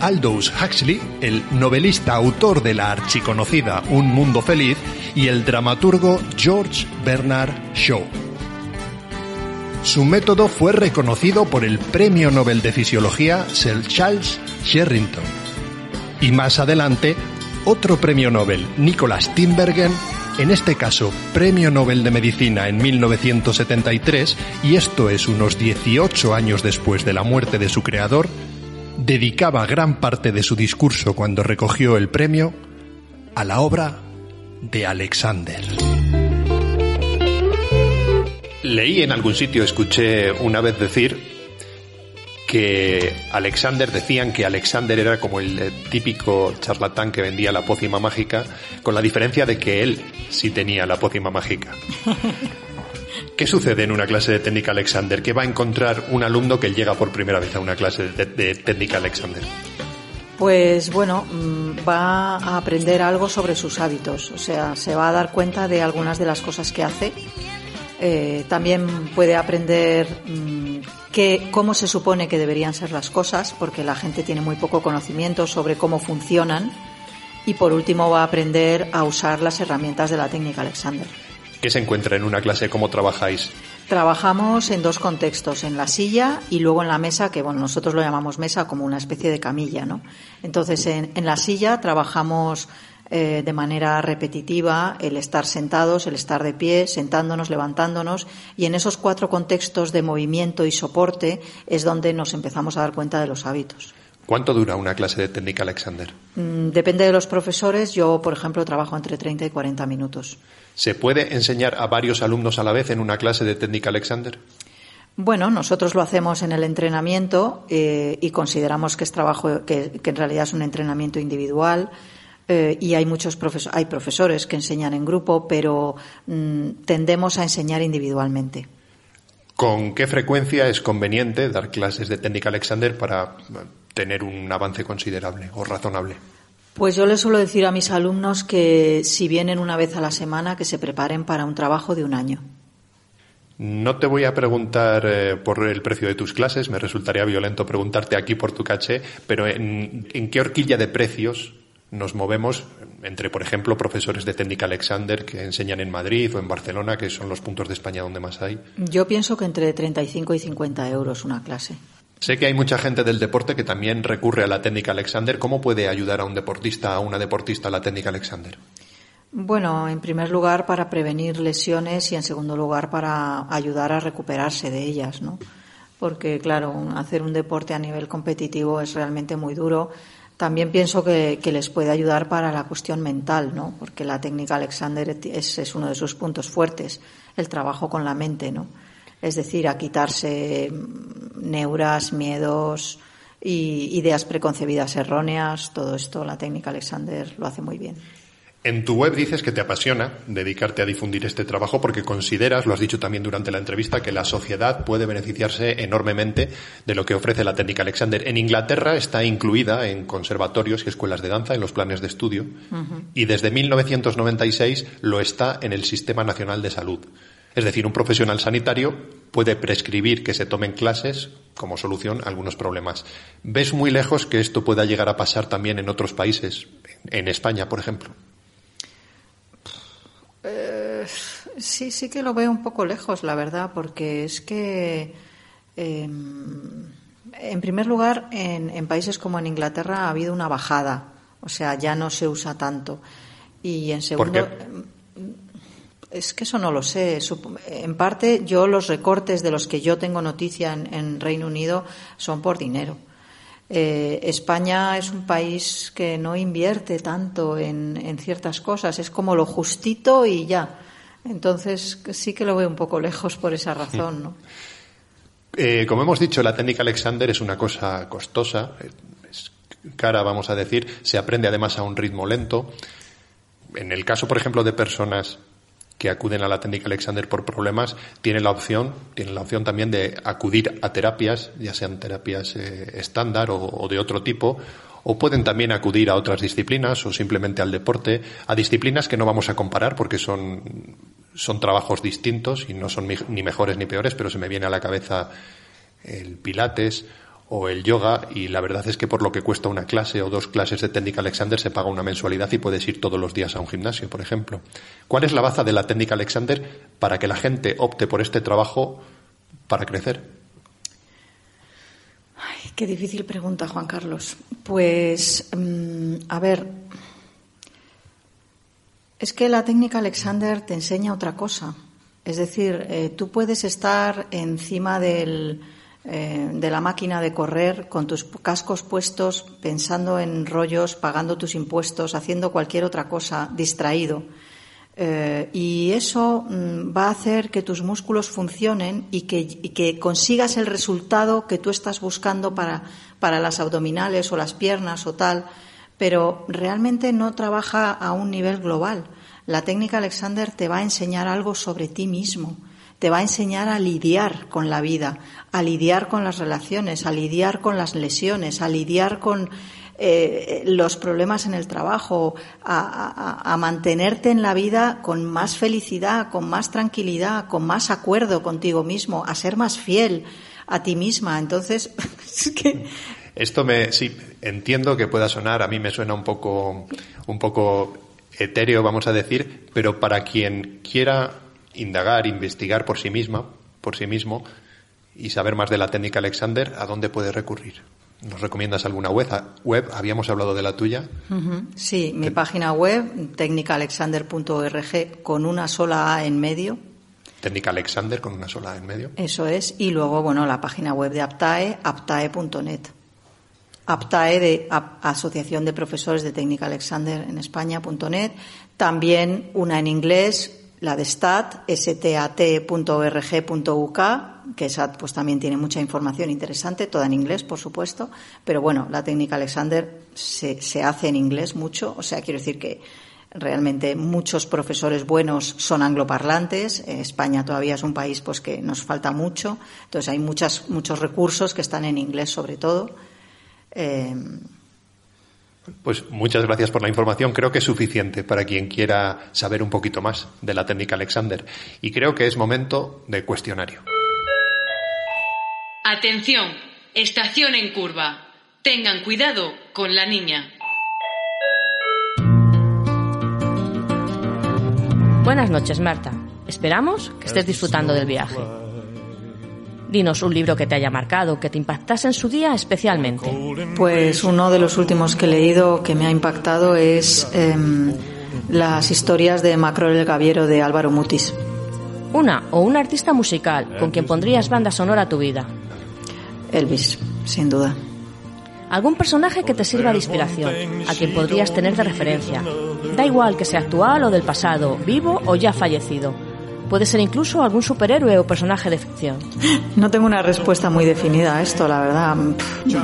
Aldous Huxley, el novelista autor de la archiconocida Un Mundo Feliz, y el dramaturgo George Bernard Shaw. Su método fue reconocido por el Premio Nobel de Fisiología Sir Charles Sherrington. Y más adelante, otro premio Nobel, Nicholas Tinbergen, en este caso Premio Nobel de Medicina en 1973, y esto es unos 18 años después de la muerte de su creador, dedicaba gran parte de su discurso cuando recogió el premio a la obra de Alexander. Leí en algún sitio, escuché una vez decir que Alexander decían que Alexander era como el eh, típico charlatán que vendía la pócima mágica, con la diferencia de que él sí tenía la pócima mágica. ¿Qué sucede en una clase de técnica Alexander? ¿Qué va a encontrar un alumno que llega por primera vez a una clase de, técnica Alexander? Pues bueno, mm, va a aprender algo sobre sus hábitos, o sea, se va a dar cuenta de algunas de las cosas que hace. Eh, también puede aprender mm, que, cómo se supone que deberían ser las cosas, porque la gente tiene muy poco conocimiento sobre cómo funcionan. Y por último va a aprender a usar las herramientas de la técnica Alexander. ¿Qué se encuentra en una clase? ¿Cómo trabajáis? Trabajamos en dos contextos, en la silla y luego en la mesa, que bueno, nosotros lo llamamos mesa como una especie de camilla, ¿no? Entonces, en, la silla trabajamos eh, de manera repetitiva el estar sentados, el estar de pie, sentándonos, levantándonos, y en esos cuatro contextos de movimiento y soporte es donde nos empezamos a dar cuenta de los hábitos. ¿Cuánto dura una clase de técnica Alexander? Mm, Depende de los profesores. Yo, por ejemplo, trabajo entre 30 y 40 minutos. ¿Se puede enseñar a varios alumnos a la vez en una clase de técnica Alexander? Bueno, nosotros lo hacemos en el entrenamiento eh, y consideramos que es trabajo, que, que en realidad es un entrenamiento individual. eh, y hay muchos profesores, hay profesores que enseñan en grupo, pero mm, tendemos a enseñar individualmente. ¿Con qué frecuencia es conveniente dar clases de técnica Alexander para tener un avance considerable o razonable? Pues yo les suelo decir a mis alumnos que si vienen una vez a la semana, que se preparen para un trabajo de un año. No te voy a preguntar eh, por el precio de tus clases, me resultaría violento preguntarte aquí por tu caché, pero ¿en, en qué horquilla de precios nos movemos entre, por ejemplo, profesores de técnica Alexander que enseñan en Madrid o en Barcelona, que son los puntos de España donde más hay? Yo pienso que entre 35 y 50 euros una clase. Sé que hay mucha gente del deporte que también recurre a la técnica Alexander. ¿Cómo puede ayudar a un deportista, a una deportista la técnica Alexander? Bueno, en primer lugar para prevenir lesiones y en segundo lugar para ayudar a recuperarse de ellas, ¿no? Porque claro, hacer un deporte a nivel competitivo es realmente muy duro. También pienso que, les puede ayudar para la cuestión mental, ¿no? Porque la técnica Alexander es uno de sus puntos fuertes, el trabajo con la mente, ¿no? Es decir, a quitarse neuras, miedos y ideas preconcebidas erróneas. Todo esto la técnica Alexander lo hace muy bien. En tu web dices que te apasiona dedicarte a difundir este trabajo porque consideras, lo has dicho también durante la entrevista, que la sociedad puede beneficiarse enormemente de lo que ofrece la técnica Alexander. En Inglaterra está incluida en conservatorios y escuelas de danza, en los planes de estudio, y desde 1996 lo está en el Sistema Nacional de Salud. Es decir, un profesional sanitario puede prescribir que se tomen clases como solución a algunos problemas. ¿Ves muy lejos que esto pueda llegar a pasar también en otros países, en España, por ejemplo? Sí, sí que lo veo un poco lejos, la verdad, porque es que, eh, en primer lugar, en, en países como en Inglaterra ha habido una bajada, o sea, ya no se usa tanto. Y en segundo, qué? Es que eso no lo sé. En parte, yo los recortes de los que yo tengo noticia en, Reino Unido son por dinero. Eh, España es un país que no invierte tanto en, en ciertas cosas, es como lo justito y ya. Entonces sí que lo veo un poco lejos por esa razón, ¿no? Eh, como hemos dicho, la técnica Alexander es una cosa costosa. es- cara, vamos a decir, se aprende además a un ritmo lento. En el caso, por ejemplo, de personas que acuden a la técnica Alexander por problemas, tienen la opción, tienen la opción también de acudir a terapias, ya sean terapias eh, estándar o, de otro tipo, o pueden también acudir a otras disciplinas o simplemente al deporte, a disciplinas que no vamos a comparar porque son, son trabajos distintos y no son ni mejores ni peores, pero se me viene a la cabeza el pilates o el yoga y la verdad es que por lo que cuesta una clase o dos clases de técnica Alexander se paga una mensualidad y puedes ir todos los días a un gimnasio, por ejemplo. ¿Cuál es la baza de la técnica Alexander para que la gente opte por este trabajo para crecer? Ay, qué difícil pregunta, Juan Carlos. Pues, mm, a ver, es que la técnica Alexander te enseña otra cosa. Es decir, eh, tú puedes estar encima del, eh, de la máquina de correr con tus cascos puestos, pensando en rollos, pagando tus impuestos, haciendo cualquier otra cosa, distraído. Eh, y eso mm, va a hacer que tus músculos funcionen y que, consigas el resultado que tú estás buscando para, para las abdominales o las piernas o tal, pero realmente no trabaja a un nivel global. La técnica Alexander te va a enseñar algo sobre ti mismo te va a enseñar a lidiar con la vida, a lidiar con las relaciones, a lidiar con las lesiones, a lidiar con eh, los problemas en el trabajo, a, mantenerte en la vida con más felicidad, con más tranquilidad, con más acuerdo contigo mismo, a ser más fiel a ti misma. Entonces, es que esto me sí entiendo que pueda sonar, a mí me suena un poco un poco etéreo, vamos a decir, pero para quien quiera indagar, investigar por sí misma, por sí mismo, y saber más de la técnica Alexander, ¿a dónde puede recurrir? ¿Nos recomiendas alguna web? web? Habíamos hablado de la tuya. Sí, mi página web, técnicaalexander.org, con una sola A en medio. Técnica Alexander con una sola A en medio. Eso es. Y luego, bueno, la página web de Aptae, aptae.net. Aptae de Asociación de Profesores de Técnica Alexander en España.net. También una en inglés, la de STAT, stat.org.uk, que esa pues también tiene mucha información interesante, toda en inglés, por supuesto, pero bueno, la técnica Alexander se, se hace en inglés mucho, o sea, quiero decir que realmente muchos profesores buenos son angloparlantes, España todavía es un país pues que nos falta mucho, entonces hay muchas, muchos recursos que están en inglés sobre todo. Eh, pues muchas gracias por la información. Creo que es suficiente para quien quiera saber un poquito más de la técnica Alexander. Y creo que es momento de cuestionario. Atención, estación en curva. Tengan cuidado con la niña. Buenas noches, Marta. Esperamos que estés disfrutando del viaje. Dinos un libro que te haya marcado, que te impactase en su día especialmente. Pues uno de los últimos que he leído que me ha impactado es em, las historias de Macro el Gaviero de Álvaro Mutis. Una o un artista musical con quien pondrías banda sonora a tu vida. Elvis, sin duda. Algún personaje que te sirva de inspiración, a quien podrías tener de referencia. Da igual que sea actual o del pasado, vivo o ya fallecido Puede ser incluso algún superhéroe o personaje de ficción. No tengo una respuesta muy definida a esto, la verdad.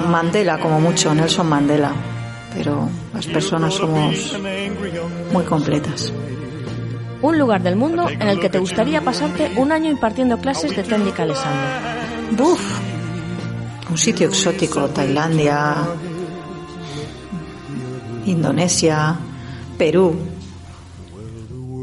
Mandela, como mucho, Nelson Mandela. Pero las personas somos muy completas. Un lugar del mundo en el que te gustaría pasarte un año impartiendo clases de técnica Alexander. ¡Buf! Un sitio exótico, Tailandia, Indonesia, Perú.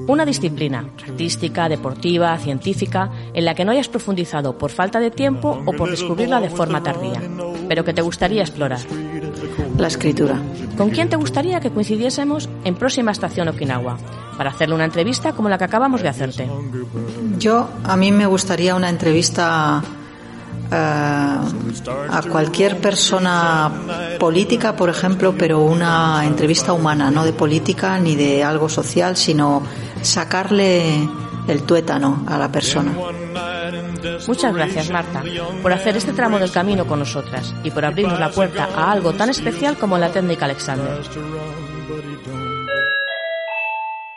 Una disciplina, artística, deportiva, científica, en la que no hayas profundizado por falta de tiempo o por descubrirla de forma tardía, pero que te gustaría explorar. La escritura. ¿Con quién te gustaría que coincidiésemos en próxima estación Okinawa? Para hacerle una entrevista como la que acabamos de hacerte. Yo, a mí me gustaría una entrevista eh, a cualquier persona política, por ejemplo, pero una entrevista humana, no de política ni de algo social, sino sacarle el tuétano a la persona. Muchas gracias, Marta, por hacer este tramo del camino con nosotras y por abrirnos la puerta a algo tan especial como la técnica Alexander.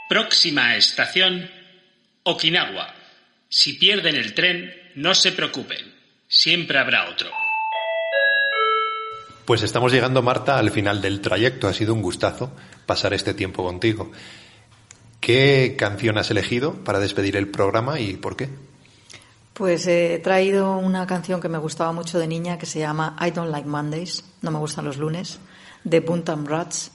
Próxima estación, Okinawa. Si pierden el tren, no se preocupen. Siempre habrá otro. Pues estamos llegando, Marta, al final del trayecto. Ha sido un gustazo pasar este tiempo contigo. ¿Qué canción has elegido para despedir el programa y por qué? Pues he traído una canción que me gustaba mucho de niña que se llama I Don't Like Mondays, no me gustan los lunes, de Buntam Rats.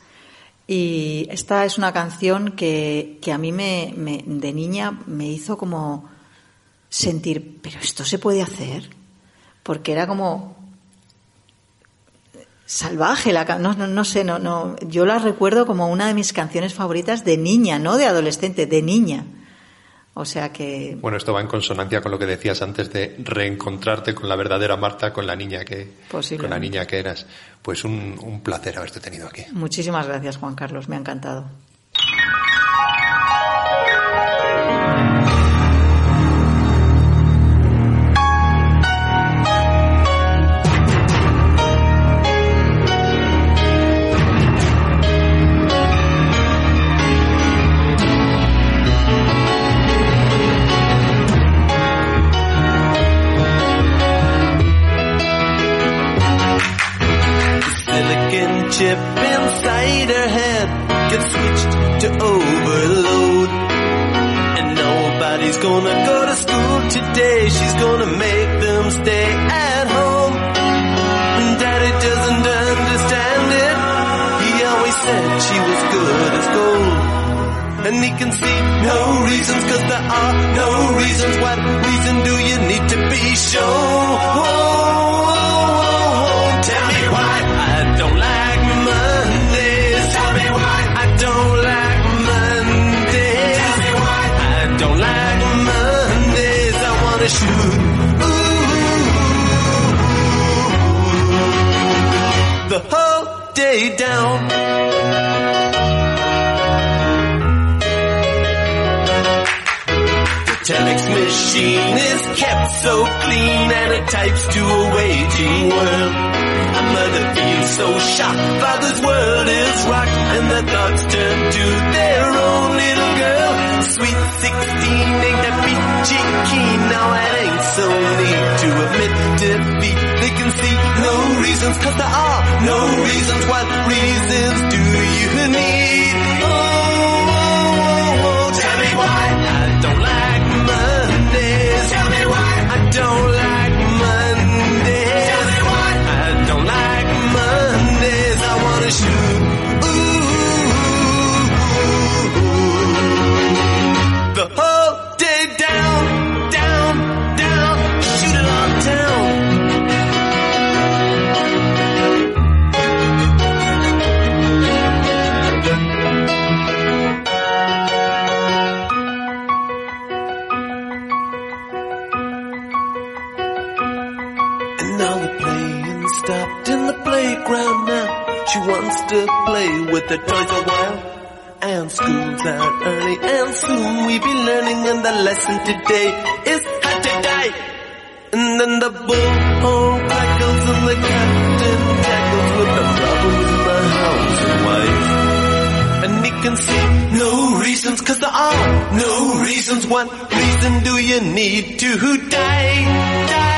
Y esta es una canción que, que a mí me- de niña me hizo como sentir, pero esto se puede hacer, porque era como salvaje la no, no, no sé, no, no, yo la recuerdo como una de mis canciones favoritas de niña, no de adolescente, de niña. O sea que Bueno, esto va en consonancia con lo que decías antes de reencontrarte con la verdadera Marta, con la niña que, con la niña que eras. Pues un, un placer haberte tenido aquí. muchísimas gracias Juan Carlos, me ha encantado. Chip inside her head gets switched to overload. And nobody's gonna go to school today. She's gonna make them stay at home. And daddy doesn't understand it. He always said she was good as gold. And he can see no reasons, cause there are no reasons. What reason do you need to be shown? Tell me why I don't like Shoot. Ooh. The whole day down. The telex machine is kept so clean and it types to a waiting world. Mother feels so shocked, father's world is rocked and the thoughts turn to their own little girl. Sweet 16 ain't that peachy keen, now it ain't so neat to admit defeat. They can see no reasons cause there are no reasons. What reasons do you need? Oh, with the toys a while. And school's out early and soon we be learning and the lesson today is how to die. And then the bullhorn crackles and the captain tackles with the problems in the house and wife. And he can see no reasons, cause there are no reasons. What reason do you need to die? Die.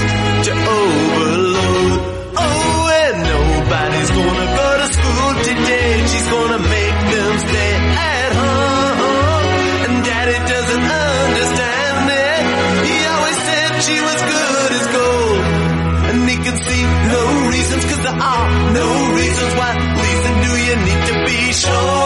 Gets to overload. Oh, and nobody's gonna go to school today. She's gonna make them stay at home. And daddy doesn't understand it. He always said she was good as gold. And he can see no reasons, cause there are no reasons. What reason do you need to be shown?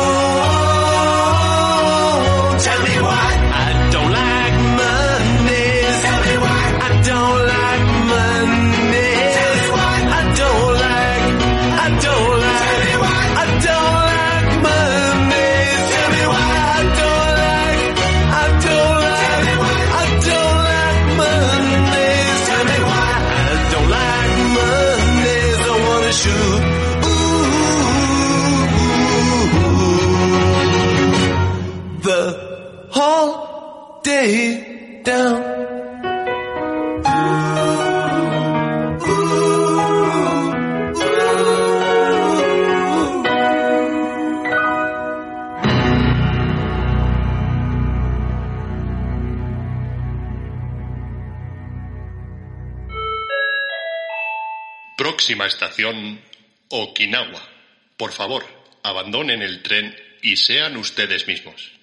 Próxima estación, Okinawa. Por favor, abandonen el tren y sean ustedes mismos.